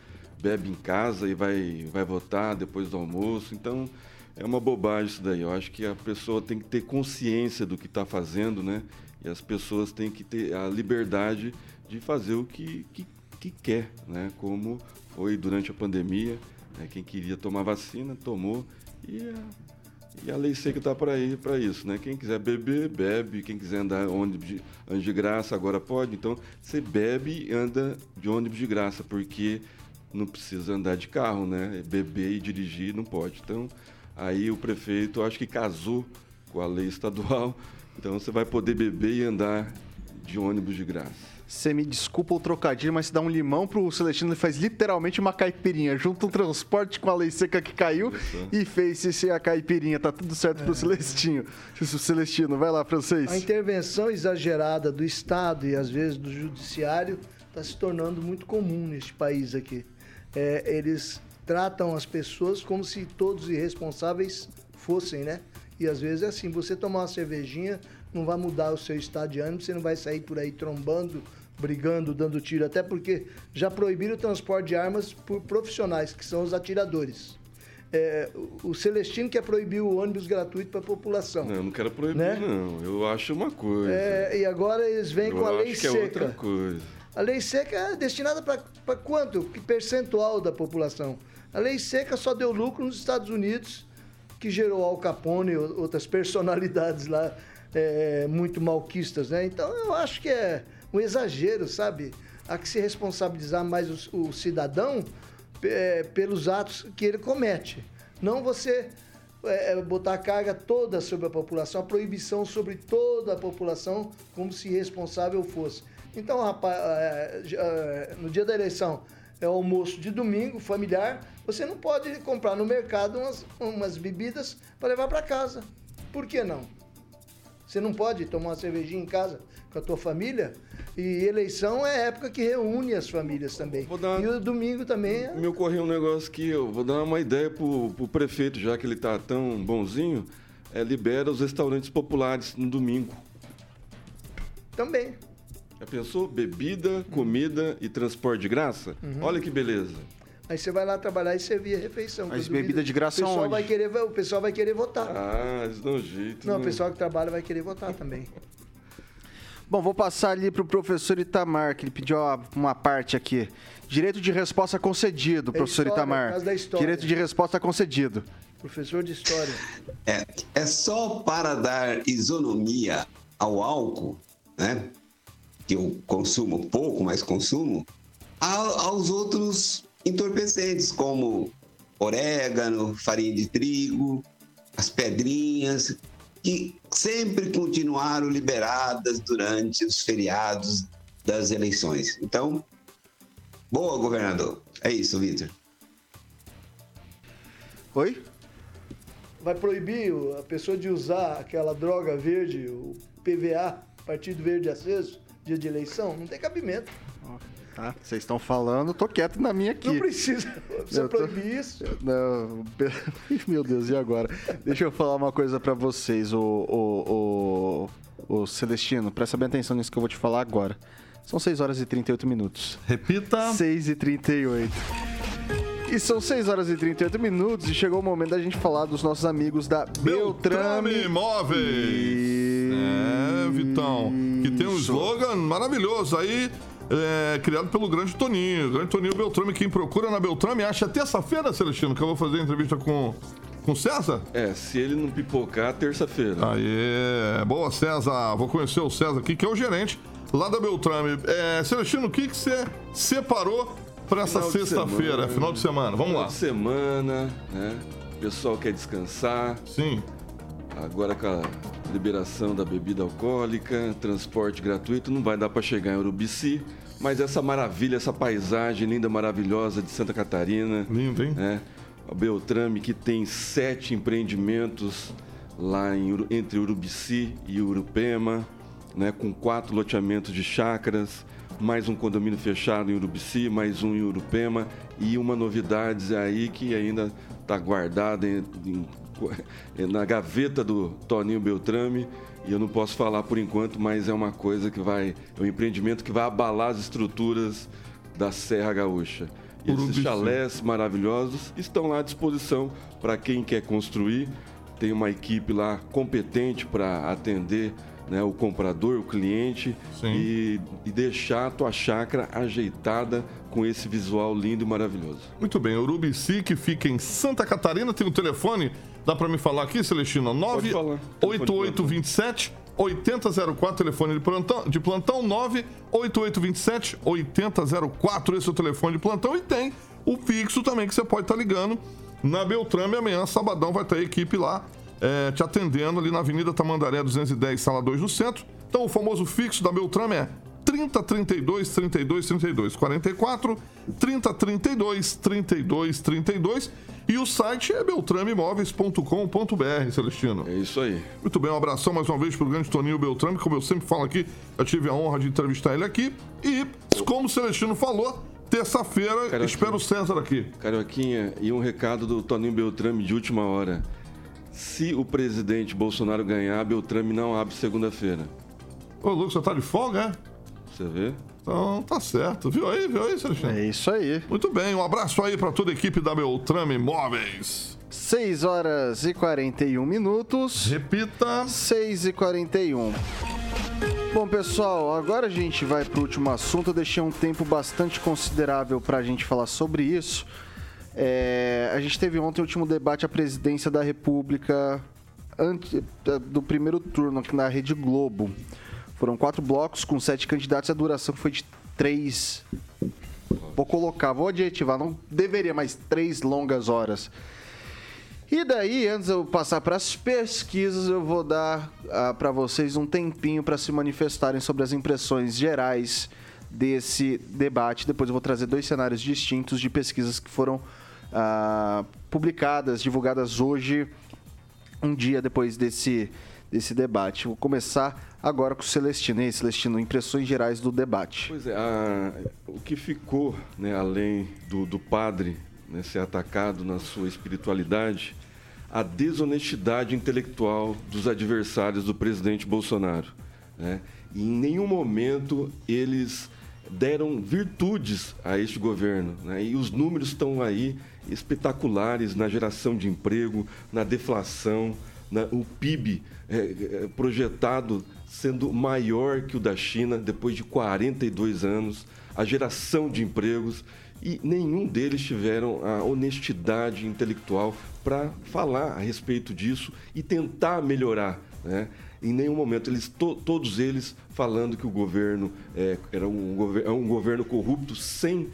bebe em casa e vai, vai votar depois do almoço. Então, é uma bobagem isso daí. Eu acho que a pessoa tem que ter consciência do que está fazendo, né? E as pessoas têm que ter a liberdade de fazer o que, que, que quer, né? Como foi durante a pandemia. né? Quem queria tomar vacina, tomou. E e a lei seca está para ir para isso, né? Quem quiser beber, bebe. Quem quiser andar ônibus de, ônibus de graça, agora pode. Então, você bebe e anda de ônibus de graça, porque não precisa andar de carro, né? Beber e dirigir não pode. Então, aí o prefeito, acho que casou com a lei estadual. Então, você vai poder beber e andar de ônibus de graça. Você me desculpa o trocadilho, mas se dá um limão pro Celestino, ele faz literalmente uma caipirinha. Junta um transporte com a lei seca que caiu e fez esse a caipirinha. Tá tudo certo pro Celestino. Celestino, vai lá, francês. A intervenção exagerada do Estado e às vezes do Judiciário está se tornando muito comum neste país aqui. É, eles tratam as pessoas como se todos irresponsáveis fossem, né? E às vezes é assim: você tomar uma cervejinha não vai mudar o seu estado de ânimo, você não vai sair por aí trombando, brigando, dando tiro. Até porque já proibiram o transporte de armas por profissionais, que são os atiradores. É, o Celestino quer proibir o ônibus gratuito para a população. Não, eu não quero proibir, Né? não. Eu acho uma coisa. É, e agora eles vêm eu com a lei que é seca. outra coisa. A lei seca é destinada para quanto? Que percentual da população? A lei seca só deu lucro nos Estados Unidos, que gerou Al Capone e outras personalidades lá é, muito malquistas, né? Então eu acho que é um exagero, sabe? Há que se responsabilizar mais o, o cidadão é, pelos atos que ele comete. Não você é, é, botar a carga toda sobre a população, a proibição sobre toda a população, como se responsável fosse. Então, rapaz, é, é, no dia da eleição é o almoço de domingo, familiar, você não pode comprar no mercado umas, umas bebidas para levar para casa. Por que não? Você não pode tomar uma cervejinha em casa com a tua família? E eleição é época que reúne as famílias também. E o domingo também é Me ocorreu um negócio que eu vou dar uma ideia pro, pro prefeito, já que ele tá tão bonzinho, é, libera os restaurantes populares no domingo. também. Já pensou? Bebida, comida e transporte de graça? Uhum. Olha que beleza. Aí você vai lá trabalhar e servir a refeição. Mas bebida de graça o pessoal aonde? vai querer O pessoal vai querer votar. Ah, eles dão jeito. Não, né? o pessoal que trabalha vai querer votar também. Bom, vou passar ali pro professor Itamar, que ele pediu uma, parte aqui. Direito de resposta concedido, É professor história, Itamar. por causa da história. Direito de resposta concedido. Professor de História. É, é só para dar isonomia ao álcool, né? Que eu consumo pouco, mas consumo, a- aos outros entorpecentes, como orégano, farinha de trigo, as pedrinhas, que sempre continuaram liberadas durante os feriados das eleições. Então, boa, governador. É isso, Vitor. Oi? Vai proibir a pessoa de usar aquela droga verde, o PVA, Partido Verde Aceso, dia de eleição? Não tem cabimento. Tá, vocês estão falando, tô quieto na minha aqui. Não precisa. Você Eu tô- proibir isso. Não, meu Deus, e agora? Deixa eu falar uma coisa pra vocês, o, o, o, o Celestino, presta bem atenção nisso que eu vou te falar agora. São 6 horas e 38 minutos. Repita. 6 e 38. E são 6 horas e 38 minutos e chegou o momento da gente falar dos nossos amigos da Beltrame. Beltrame Imóveis. É, Vitão. Que tem um slogan maravilhoso aí. É, criado pelo grande Toninho. Grande Toninho Beltrame, quem procura na Beltrame, acha terça-feira, Celestino, que eu vou fazer a entrevista com, com César? É, se ele não pipocar, terça-feira. Aê, boa César, vou conhecer o César aqui, que é o gerente lá da Beltrame. É, Celestino, o que que você separou para essa Final sexta-feira, final de semana? Vamos Final lá. de semana, né? O pessoal quer descansar. Sim. Agora com a liberação da bebida alcoólica, transporte gratuito, não vai dar para chegar em Urubici, mas essa maravilha, essa paisagem linda, maravilhosa de Santa Catarina. Lindo, hein? Né? A Beltrame que tem sete empreendimentos lá em, entre Urubici e Urupema, né? com quatro loteamentos de chácaras, mais um condomínio fechado em Urubici, mais um em Urupema e uma novidade aí que ainda está guardada em- em- na gaveta do Toninho Beltrame e eu não posso falar por enquanto, mas é uma coisa que vai, é um empreendimento que vai abalar as estruturas da Serra Gaúcha. E esses chalés maravilhosos estão lá à disposição para quem quer construir. Tem uma equipe lá competente para atender né, o comprador, o cliente e, e deixar a tua chácara ajeitada com esse visual lindo e maravilhoso. Muito bem, Urubici, que fica em Santa Catarina, tem o telefone, dá pra me falar aqui, Celestino? Pode falar. 98827 8004, telefone de plantão, de plantão 98827 8004, esse é o telefone de plantão e tem o fixo também que você pode estar ligando na Beltrame amanhã, sabadão, vai ter a equipe lá é, te atendendo ali na Avenida Tamandaré 210, sala 2 no centro. Então o famoso fixo da Beltrame é 30 32 32 32 44 30 32 32 32 e o site é beltrameimóveis.com.br, Celestino. É isso aí. Muito bem, um abração mais uma vez pro grande Toninho Beltrame, como eu sempre falo aqui, eu tive a honra de entrevistar ele aqui e, como o Celestino falou, terça-feira espero o César aqui. Carioquinha, e um recado do Toninho Beltrame de última hora. Se o presidente Bolsonaro ganhar, Beltrame não abre segunda-feira. Ô, Lucas, você tá de folga, é? Você vê? Então, tá certo. Viu aí, viu aí, Celestino? É isso aí. Muito bem, um abraço aí pra toda a equipe da Beltrame Imóveis. 6 horas e 41 minutos. Repita. 6 e 41. Bom, pessoal, agora a gente vai para o último assunto. Eu deixei um tempo bastante considerável para a gente falar sobre isso. É, a gente teve ontem o último debate à presidência da República ante- do primeiro turno aqui na Rede Globo. Foram quatro blocos com sete candidatos. A duração foi de três. Vou colocar, vou adjetivar, não deveria, mas três longas horas. E daí, antes de eu passar para as pesquisas, eu vou dar para vocês um tempinho para se manifestarem sobre as impressões gerais desse debate. Depois eu vou trazer dois cenários distintos de pesquisas que foram ah, publicadas, divulgadas hoje, um dia depois desse, desse debate. Vou começar agora com o Celestino. Celestino, impressões gerais do debate. Pois é, a- o que ficou, né, além do, do padre né, ser atacado na sua espiritualidade, a desonestidade intelectual dos adversários do presidente Bolsonaro. né? E em nenhum momento eles deram virtudes a este governo. né? E os números estão aí espetaculares na geração de emprego, na deflação, na- o PIB projetado sendo maior que o da China depois de 42 anos, a geração de empregos e nenhum deles tiveram a honestidade intelectual para falar a respeito disso e tentar melhorar. Né? Em nenhum momento, eles, to- todos eles falando que o governo é, era um, é um governo corrupto sem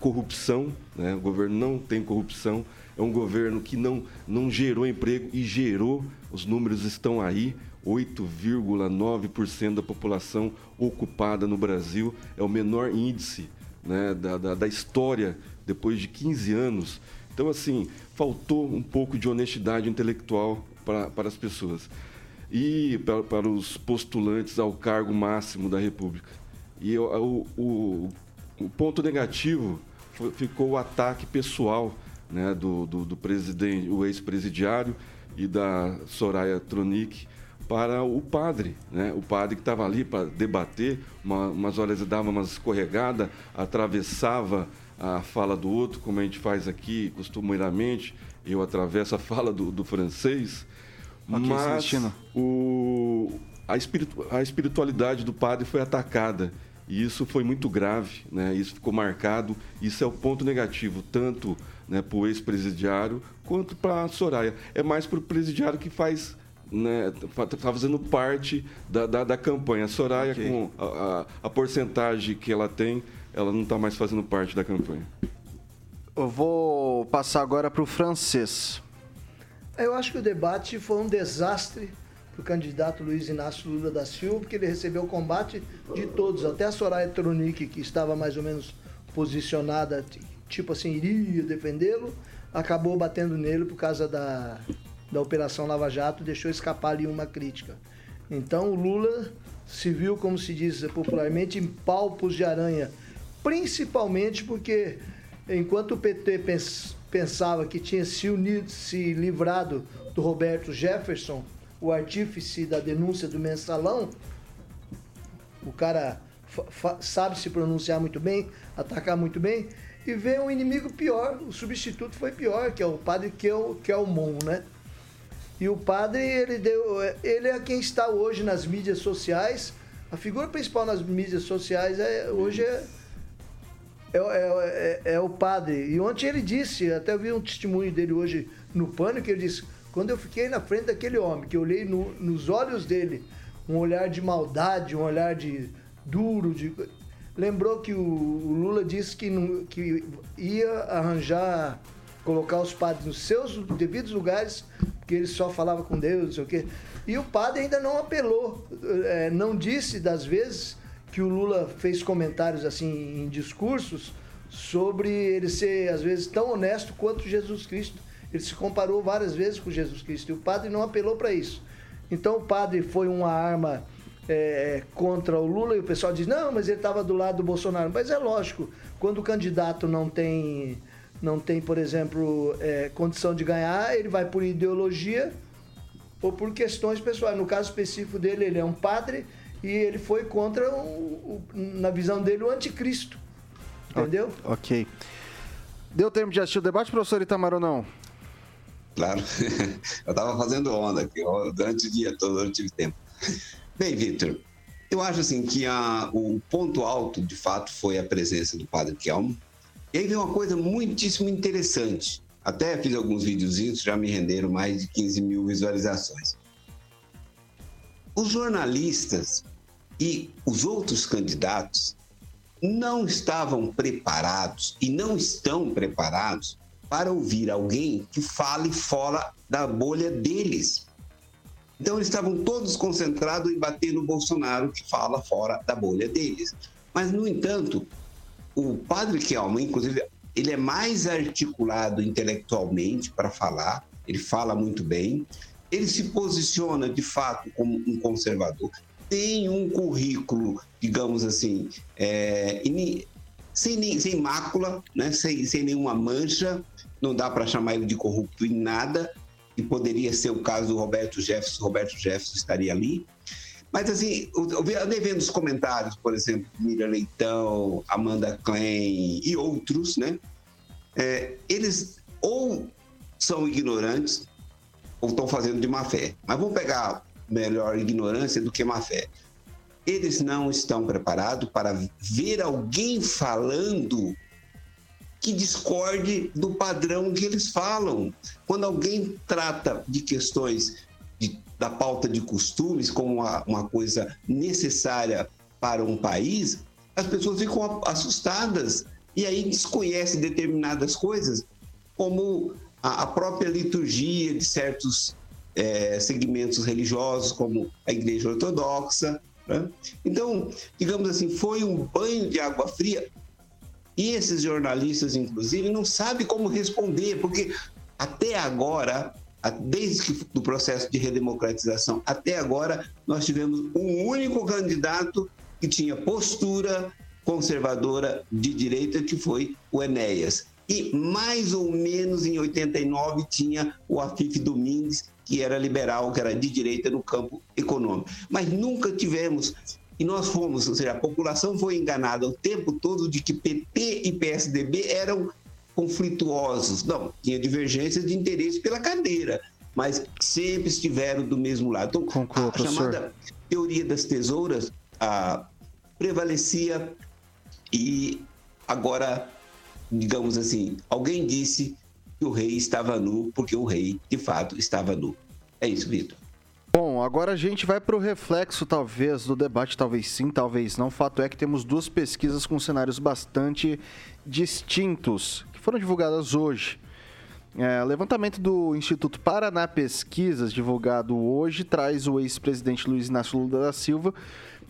corrupção, né? o governo não tem corrupção, é um governo que não, não gerou emprego e gerou, os números estão aí, 8,9% da população ocupada no Brasil, é o menor índice né, da, da, da história depois de 15 anos. Então, assim, faltou um pouco de honestidade intelectual para, para as pessoas e para, para os postulantes ao cargo máximo da República. E o, o, o, ponto negativo ficou o ataque pessoal né, do, do, do presidente, o ex-presidiário e da Soraya Tronic para o padre, né? O padre que estava ali para debater, uma, umas horas ele dava umas escorregada, atravessava a fala do outro, como a gente faz aqui costumeiramente, eu atravesso a fala do, do francês, Ok, mas Celestino. o, a, espiritu- a espiritualidade do padre foi atacada. E isso foi muito grave, né? isso ficou marcado. Isso é o ponto negativo, tanto né, para o ex-presidiário quanto para a Soraya. É mais para o presidiário que faz. Está fazendo parte da, da, da campanha. A Soraya, Ok. com a, a, a porcentagem que ela tem, ela não está mais fazendo parte da campanha. Eu vou passar agora para o francês. Eu acho que o debate foi um desastre para o candidato Luiz Inácio Lula da Silva, porque ele recebeu o combate de todos, até a Soraya Tronic, que estava mais ou menos posicionada, tipo assim, iria defendê-lo, acabou batendo nele por causa da, da Operação Lava Jato, deixou escapar ali uma crítica. Então o Lula se viu, como se diz popularmente, em palpos de aranha, principalmente porque enquanto o PT pensava que tinha se unido, se livrado do Roberto Jefferson, o artífice da denúncia do mensalão, o cara sabe se pronunciar muito bem, atacar muito bem, e vê um inimigo pior, o substituto foi pior, que é o padre Kelmon, né? E o padre, ele, deu, ele é quem está hoje nas mídias sociais. A figura principal nas mídias sociais é, hoje é, é, é, é, é o padre. E ontem ele disse, até vi um testemunho dele hoje no Pânico, ele disse, quando eu fiquei na frente daquele homem, que eu olhei no, nos olhos dele, um olhar de maldade, um olhar de duro, de... lembrou que o, o Lula disse que, não, que ia arranjar, colocar os padres nos seus devidos lugares que ele só falava com Deus, não sei o quê. E o padre ainda não apelou, é, não disse das vezes que o Lula fez comentários assim em discursos sobre ele ser às vezes tão honesto quanto Jesus Cristo. Ele se comparou várias vezes com Jesus Cristo e o padre não apelou para isso. Então o padre foi uma arma é, contra o Lula e o pessoal diz não, mas ele estava do lado do Bolsonaro. Mas é lógico, quando o candidato não tem não tem, por exemplo, é, condição de ganhar, ele vai por ideologia ou por questões pessoais. No caso específico dele, ele é um padre e ele foi contra, o, o, na visão dele, o anticristo. Entendeu? Ok. Deu tempo de assistir o debate, professor Itamar, ou não? Claro. Eu estava fazendo onda aqui, durante o dia todo, eu tive tempo. Bem, Vitor, eu acho assim que a, o ponto alto, de fato, foi a presença do padre Kelmo, e aí vem uma coisa muitíssimo interessante. Até fiz alguns videozinhos, já me renderam mais de 15 mil visualizações. Os jornalistas e os outros candidatos não estavam preparados e não estão preparados para ouvir alguém que fale fora da bolha deles. Então eles estavam todos concentrados em bater no Bolsonaro que fala fora da bolha deles. Mas, no entanto, o padre Kelman, inclusive, ele é mais articulado intelectualmente para falar, ele fala muito bem, ele se posiciona de fato como um conservador, tem um currículo, digamos assim, é, sem, sem mácula, né? sem, sem nenhuma mancha, não dá para chamar ele de corrupto em nada, e poderia ser o caso do Roberto Jefferson, Roberto Jefferson estaria ali. Mas, assim, eu andei vendo os comentários, por exemplo, Miriam Leitão, Amanda Klein e outros, né? É, eles ou são ignorantes ou estão fazendo de má fé. Mas vamos pegar melhor ignorância do que má fé. Eles não estão preparados para ver alguém falando que discorde do padrão que eles falam. Quando alguém trata de questões da pauta de costumes como uma, uma coisa necessária para um país, as pessoas ficam assustadas e aí desconhecem determinadas coisas, como a, a própria liturgia de certos é, segmentos religiosos, como a Igreja Ortodoxa. Né? Então, digamos assim, foi um banho de água fria. E esses jornalistas, inclusive, não sabem como responder, porque até agora desde que do processo de redemocratização até agora, nós tivemos um único candidato que tinha postura conservadora de direita, que foi o Enéas. E mais ou menos em 89 tinha o Afif Domingues, que era liberal, que era de direita no campo econômico. Mas nunca tivemos e nós fomos, ou seja, a população foi enganada o tempo todo de que PT e PSDB eram conflituosos. Não, tinha divergência de interesse pela cadeira, mas sempre estiveram do mesmo lado. Então, Conclua, a professor. chamada teoria das tesouras ah, prevalecia e agora, digamos assim, alguém disse que o rei estava nu porque o rei, de fato, estava nu. É isso, Vitor. Bom, agora a gente vai para o reflexo, talvez, do debate, talvez sim, talvez não. Fato é que temos duas pesquisas com cenários bastante distintos foram divulgadas hoje. É, levantamento do Instituto Paraná Pesquisas, divulgado hoje, traz o ex-presidente Luiz Inácio Lula da Silva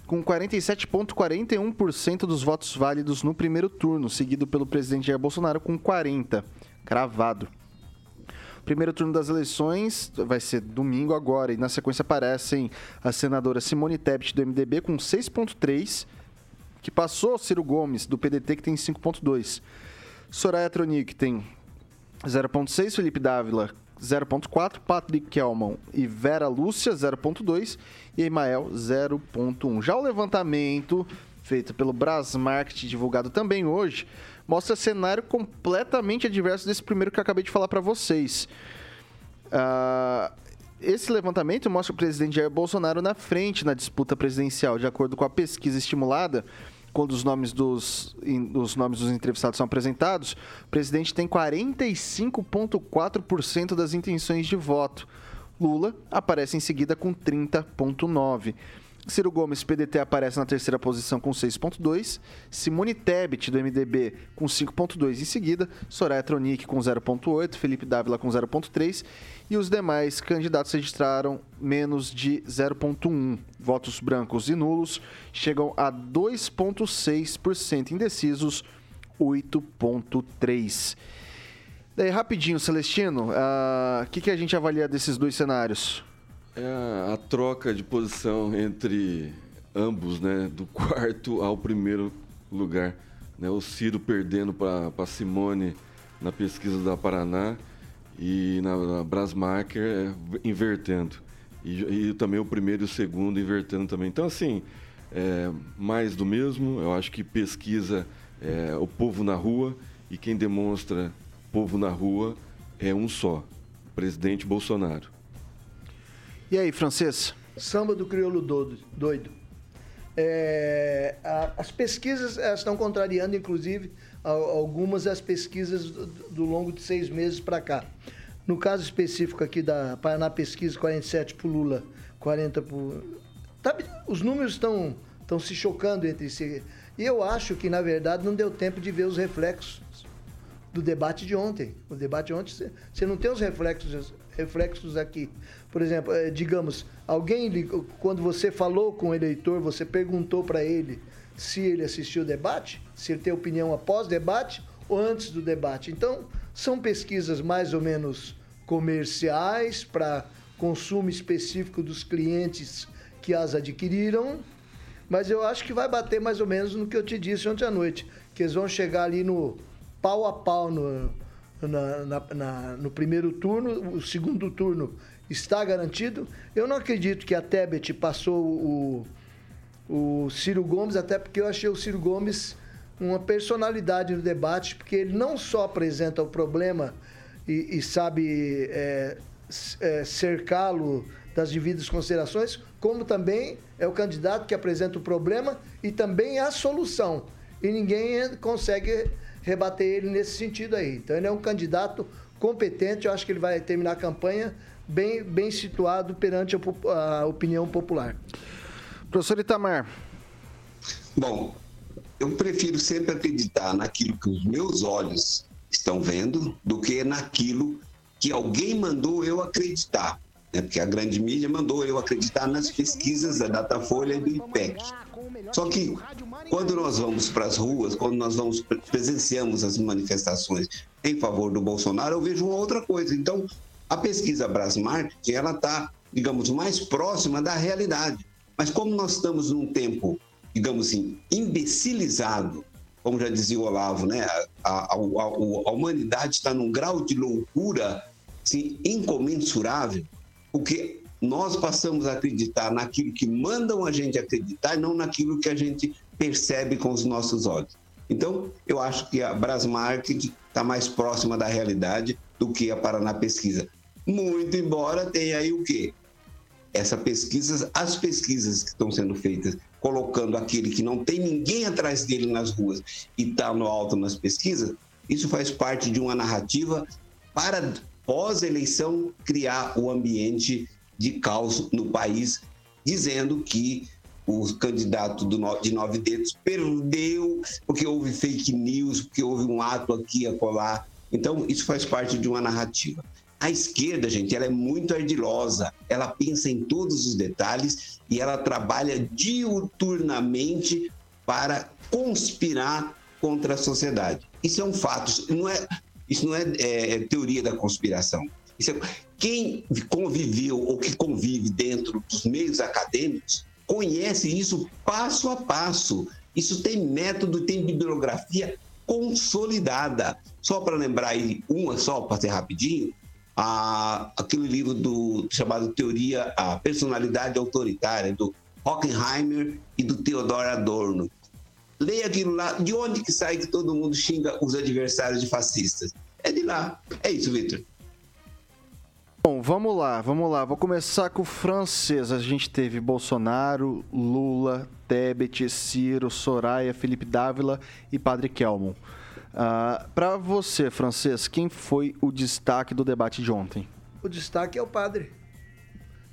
com 47,41% dos votos válidos no primeiro turno, seguido pelo presidente Jair Bolsonaro com 40%, cravado. Primeiro turno das eleições vai ser domingo agora, e na sequência aparecem a senadora Simone Tebet, do MDB, com 6,3%, que passou Ciro Gomes, do PDT, que tem 5,2%. Soraya Tronic tem 0,6, Felipe Dávila 0,4, Patrick Kelman e Vera Lúcia 0,2 e Emael 0,1. Já o levantamento feito pelo Brasmarket, divulgado também hoje, mostra cenário completamente adverso desse primeiro que eu acabei de falar para vocês. Uh, esse levantamento mostra o presidente Jair Bolsonaro na frente na disputa presidencial, de acordo com a pesquisa estimulada quando os nomes dos, os nomes dos entrevistados são apresentados, o presidente tem 45,4% das intenções de voto. Lula aparece em seguida com 30,9%. Ciro Gomes, PDT, aparece na terceira posição com 6,2. Simone Tebet, do MDB, com 5,2 em seguida. Soraya Tronic, com 0,8. Felipe Dávila, com 0,3. E os demais candidatos registraram menos de 0,1. Votos brancos e nulos chegam a 2,6%. Indecisos, 8,3%. Daí, rapidinho, Celestino, o uh, que, que a gente avalia desses dois cenários? É a troca de posição entre ambos, né? Do quarto ao primeiro lugar. Né? O Ciro perdendo para Simone na pesquisa da Paraná e na, na Brasmacher é, invertendo. E, e, também o primeiro e o segundo invertendo também. Então, assim, é, mais do mesmo. Eu acho que pesquisa é, o povo na rua e quem demonstra povo na rua é um só, o presidente Bolsonaro. E aí, francês? Samba do crioulo doido. É, a, as pesquisas estão contrariando, inclusive, algumas das pesquisas do, do longo de seis meses para cá. No caso específico aqui da Paraná Pesquisa, 47 para Lula, 40 por. Tá, os números estão, estão se chocando entre si. E eu acho que, na verdade, não deu tempo de ver os reflexos do debate de ontem. O debate de ontem, você não tem os reflexos, reflexos aqui. Por exemplo, é, digamos, alguém, quando você falou com o eleitor, você perguntou para ele se ele assistiu o debate, se ele tem opinião após debate ou antes do debate. Então, são pesquisas mais ou menos comerciais para consumo específico dos clientes que as adquiriram, mas eu acho que vai bater mais ou menos no que eu te disse ontem à noite, que eles vão chegar ali no pau a pau no, na, na, na, no primeiro turno, o segundo turno está garantido. Eu não acredito que a Tebet passou o, o Ciro Gomes, até porque eu achei o Ciro Gomes uma personalidade no debate, porque ele não só apresenta o problema e, e sabe é, é, cercá-lo das devidas considerações, como também é o candidato que apresenta o problema e também a solução. E ninguém consegue rebater ele nesse sentido aí. Então ele é um candidato competente, eu acho que ele vai terminar a campanha bem, bem situado perante a, a opinião popular. Professor Itamar. Bom, eu prefiro sempre acreditar naquilo que os meus olhos estão vendo do que naquilo que alguém mandou eu acreditar. Né? Porque a grande mídia mandou eu acreditar nas pesquisas da Datafolha e do IPEC. Só que quando nós vamos para as ruas, quando nós vamos presenciamos as manifestações em favor do Bolsonaro, eu vejo uma outra coisa. Então, a pesquisa Brasmar, ela está, digamos, mais próxima da realidade. Mas como nós estamos num tempo, digamos assim, imbecilizado, como já dizia o Olavo, né? a, a, a, a humanidade está num grau de loucura assim, incomensurável, porque nós passamos a acreditar naquilo que mandam a gente acreditar e não naquilo que a gente percebe com os nossos olhos. Então, eu acho que a Brasmarket está mais próxima da realidade do que a Paraná Pesquisa. Muito embora tenha aí o quê? Essa pesquisa, as pesquisas que estão sendo feitas, colocando aquele que não tem ninguém atrás dele nas ruas e está no alto nas pesquisas, isso faz parte de uma narrativa para pós-eleição criar o ambiente de caos no país, dizendo que o candidato do, de nove dedos perdeu porque houve fake news, porque houve um ato aqui a colar Então, isso faz parte de uma narrativa. A esquerda, gente, ela é muito ardilosa, ela pensa em todos os detalhes e ela trabalha diuturnamente para conspirar contra a sociedade. Isso é um fato, isso não é, isso não é, é teoria da conspiração. É, quem conviveu ou que convive dentro dos meios acadêmicos conhece isso passo a passo. Isso tem método, tem bibliografia consolidada. Só para lembrar aí uma só, para ser rapidinho, a, aquele livro do chamado Teoria, a Personalidade Autoritária, do Hockenheimer e do Theodor Adorno. Leia aquilo lá. De onde que sai que todo mundo xinga os adversários de fascistas? É de lá. É isso, Vitor. Bom, vamos lá, vamos lá. Vou começar com o francês. A gente teve Bolsonaro, Lula, Tebet, Ciro, Soraya, Felipe Dávila e Padre Kelmon. Uh, ah, Para você, francês, quem foi o destaque do debate de ontem? O destaque é o padre.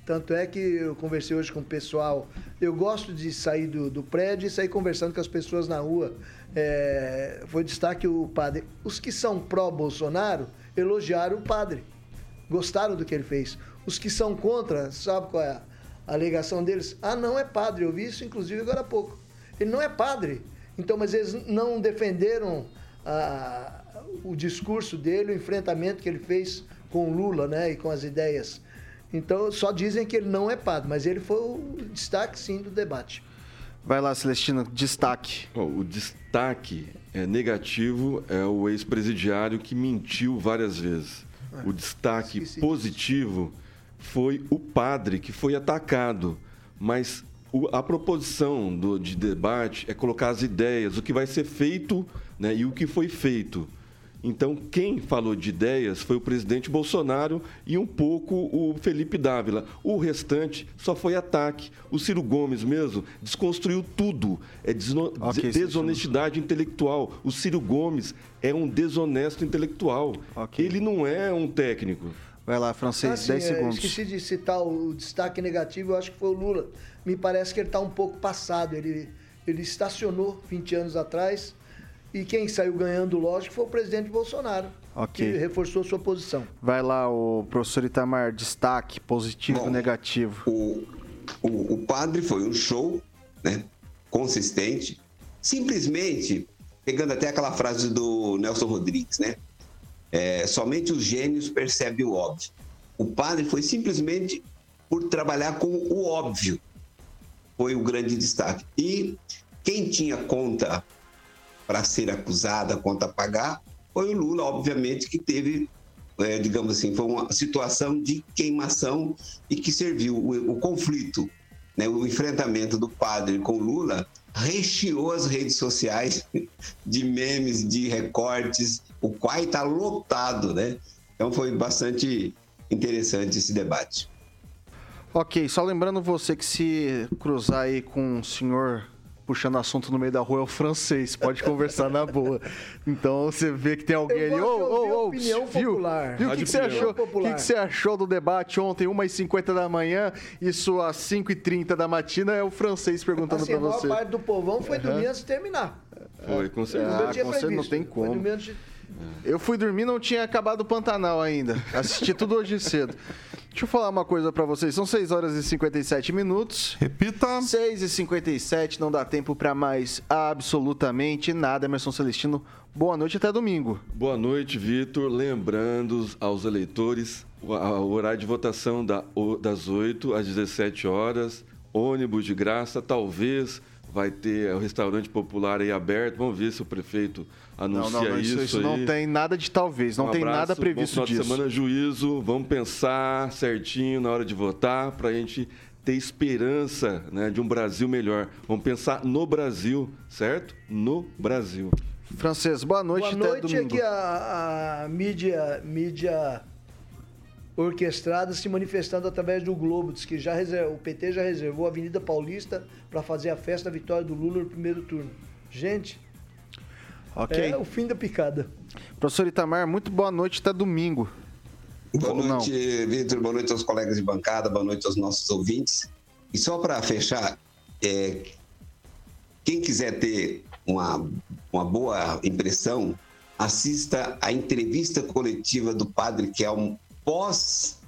Tanto é que eu conversei hoje com o pessoal. Eu gosto de sair do, do prédio e sair conversando com as pessoas na rua. É, foi destaque o padre. Os que são pró-Bolsonaro elogiaram o padre gostaram do que ele fez. Os que são contra, sabe qual é a alegação deles? Ah, não é padre. Eu vi isso, inclusive, agora há pouco. Ele não é padre. Então, mas eles não defenderam a, o discurso dele, o enfrentamento que ele fez com o Lula, né, e com as ideias. Então, só dizem que ele não é padre, mas ele foi o destaque, sim, do debate. Vai lá, Celestino, destaque. o destaque é negativo é o ex-presidiário que mentiu várias vezes. O destaque positivo foi o padre que foi atacado, mas a proposição do, de debate é colocar as ideias, o que vai ser feito né, e o que foi feito. Então, quem falou de ideias foi o presidente Bolsonaro e um pouco o Felipe Dávila. O restante só foi ataque. O Ciro Gomes mesmo desconstruiu tudo. É okay, desonestidade intelectual. O Ciro Gomes é um desonesto intelectual. Okay. Ele não é um técnico. Vai lá, francês, assim, 10 segundos. Esqueci de citar o destaque negativo, eu acho que foi o Lula. Me parece que ele está um pouco passado. Ele, ele estacionou 20 anos atrás e quem saiu ganhando, lógico, foi o presidente Bolsonaro. Ok. Que reforçou sua posição. Vai lá, o professor Itamar, destaque positivo Bom, negativo. O, o, o padre foi um show, né? Consistente. Simplesmente, pegando até aquela frase do Nelson Rodrigues, né? É, somente os gênios percebem o óbvio. O padre foi simplesmente por trabalhar com o óbvio. Foi o grande destaque. E quem tinha conta para ser acusada, conta a pagar, foi o Lula, obviamente, que teve, é, digamos assim, foi uma situação de queimação e que serviu o, o conflito, né, o enfrentamento do padre com Lula recheou as redes sociais de memes, de recortes, o qual está lotado, né? Então foi bastante interessante esse debate. Ok, só lembrando você que se cruzar aí com o senhor puxando assunto no meio da rua é o francês, pode conversar na boa. Então você vê que tem alguém ali. Ô, ô, ô, viu? Viu o que, que, você achou? O que, que, você achou do debate ontem, 1h50 da manhã, isso às 5h30 da matina? É o francês perguntando assim, pra você. A maior parte do povão foi uhum. dormir antes de terminar. Foi, com certeza. Ah, com certeza não tem como. Eu fui dormir, não tinha acabado o Pantanal ainda. Assisti tudo hoje cedo. Deixa eu falar uma coisa para vocês. São 6 horas e 57 minutos. Repita. 6 e 57, não dá tempo para mais absolutamente nada. Emerson Celestino, boa noite até domingo. Boa noite, Vitor. Lembrando aos eleitores o horário de votação das 8 às 17 horas. Ônibus de graça, talvez vai ter o restaurante popular aí aberto. Vamos ver se o prefeito anuncia não, não, não, isso. Isso, não tem nada de talvez, não um tem abraço, nada previsto bom disso. De semana juízo, vamos pensar certinho na hora de votar para a gente ter esperança né, de um Brasil melhor. Vamos pensar no Brasil, certo? No Brasil. Francês, boa noite. Boa noite. Aqui a, a mídia, mídia orquestrada se manifestando através do Globo. Diz que já reservou, o PT já reservou a Avenida Paulista para fazer a festa da vitória do Lula no primeiro turno. Gente, okay. é o fim da picada. Professor Itamar, muito boa noite até domingo. Boa noite, Vitor. Boa noite aos colegas de bancada, boa noite aos nossos ouvintes. E só para fechar, é, quem quiser ter uma, uma boa impressão, assista a entrevista coletiva do padre Kelmo pós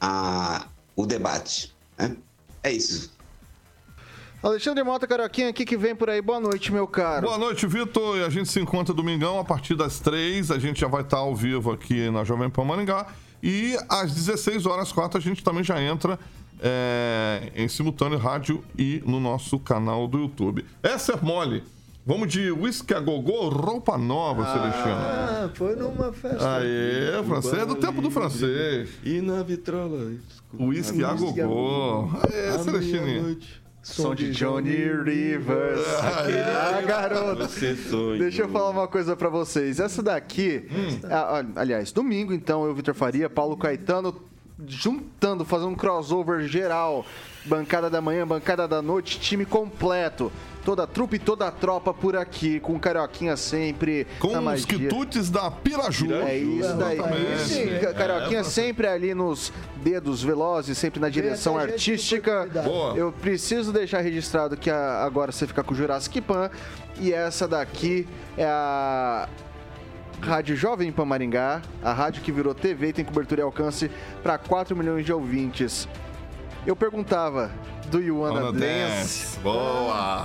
a, o debate. Né? É isso. Alexandre Mota Carioquinha, o que, vem por aí? Boa noite, meu caro. Boa noite, Vitor. A gente se encontra domingão a partir das três. A gente já vai estar ao vivo aqui na Jovem Pan Maringá. E às 16 horas 4 a gente também já entra é, em simultâneo rádio e no nosso canal do YouTube. Essa é mole. Vamos de whisky a gogô, roupa nova, ah, Celestino. Ah, foi numa festa. Aê, francês é do tempo do francês. E na vitrola. Whisky a gogô. Aê, Celestino. Som de Johnny Rivers. Ah, garoto. Deixa eu falar uma coisa para vocês. Essa daqui, hum. aliás, domingo, então, eu, Vitor Faria, Paulo Caetano, juntando, fazendo um crossover geral. Bancada da manhã, bancada da noite, time completo toda a trupe, toda a tropa por aqui, com Carioquinha sempre. Com os quitutes da Piraju. É isso daí. Sim, Carioquinha é, sempre ali nos dedos velozes, sempre na direção artística. Boa. Eu preciso deixar registrado que agora você fica com o Jurassic Pan. E essa daqui é a Rádio Jovem Pan Maringá, a rádio que virou TV e tem cobertura e alcance para 4 milhões de ouvintes. Eu perguntava, do you wanna, wanna dance? dance? Boa!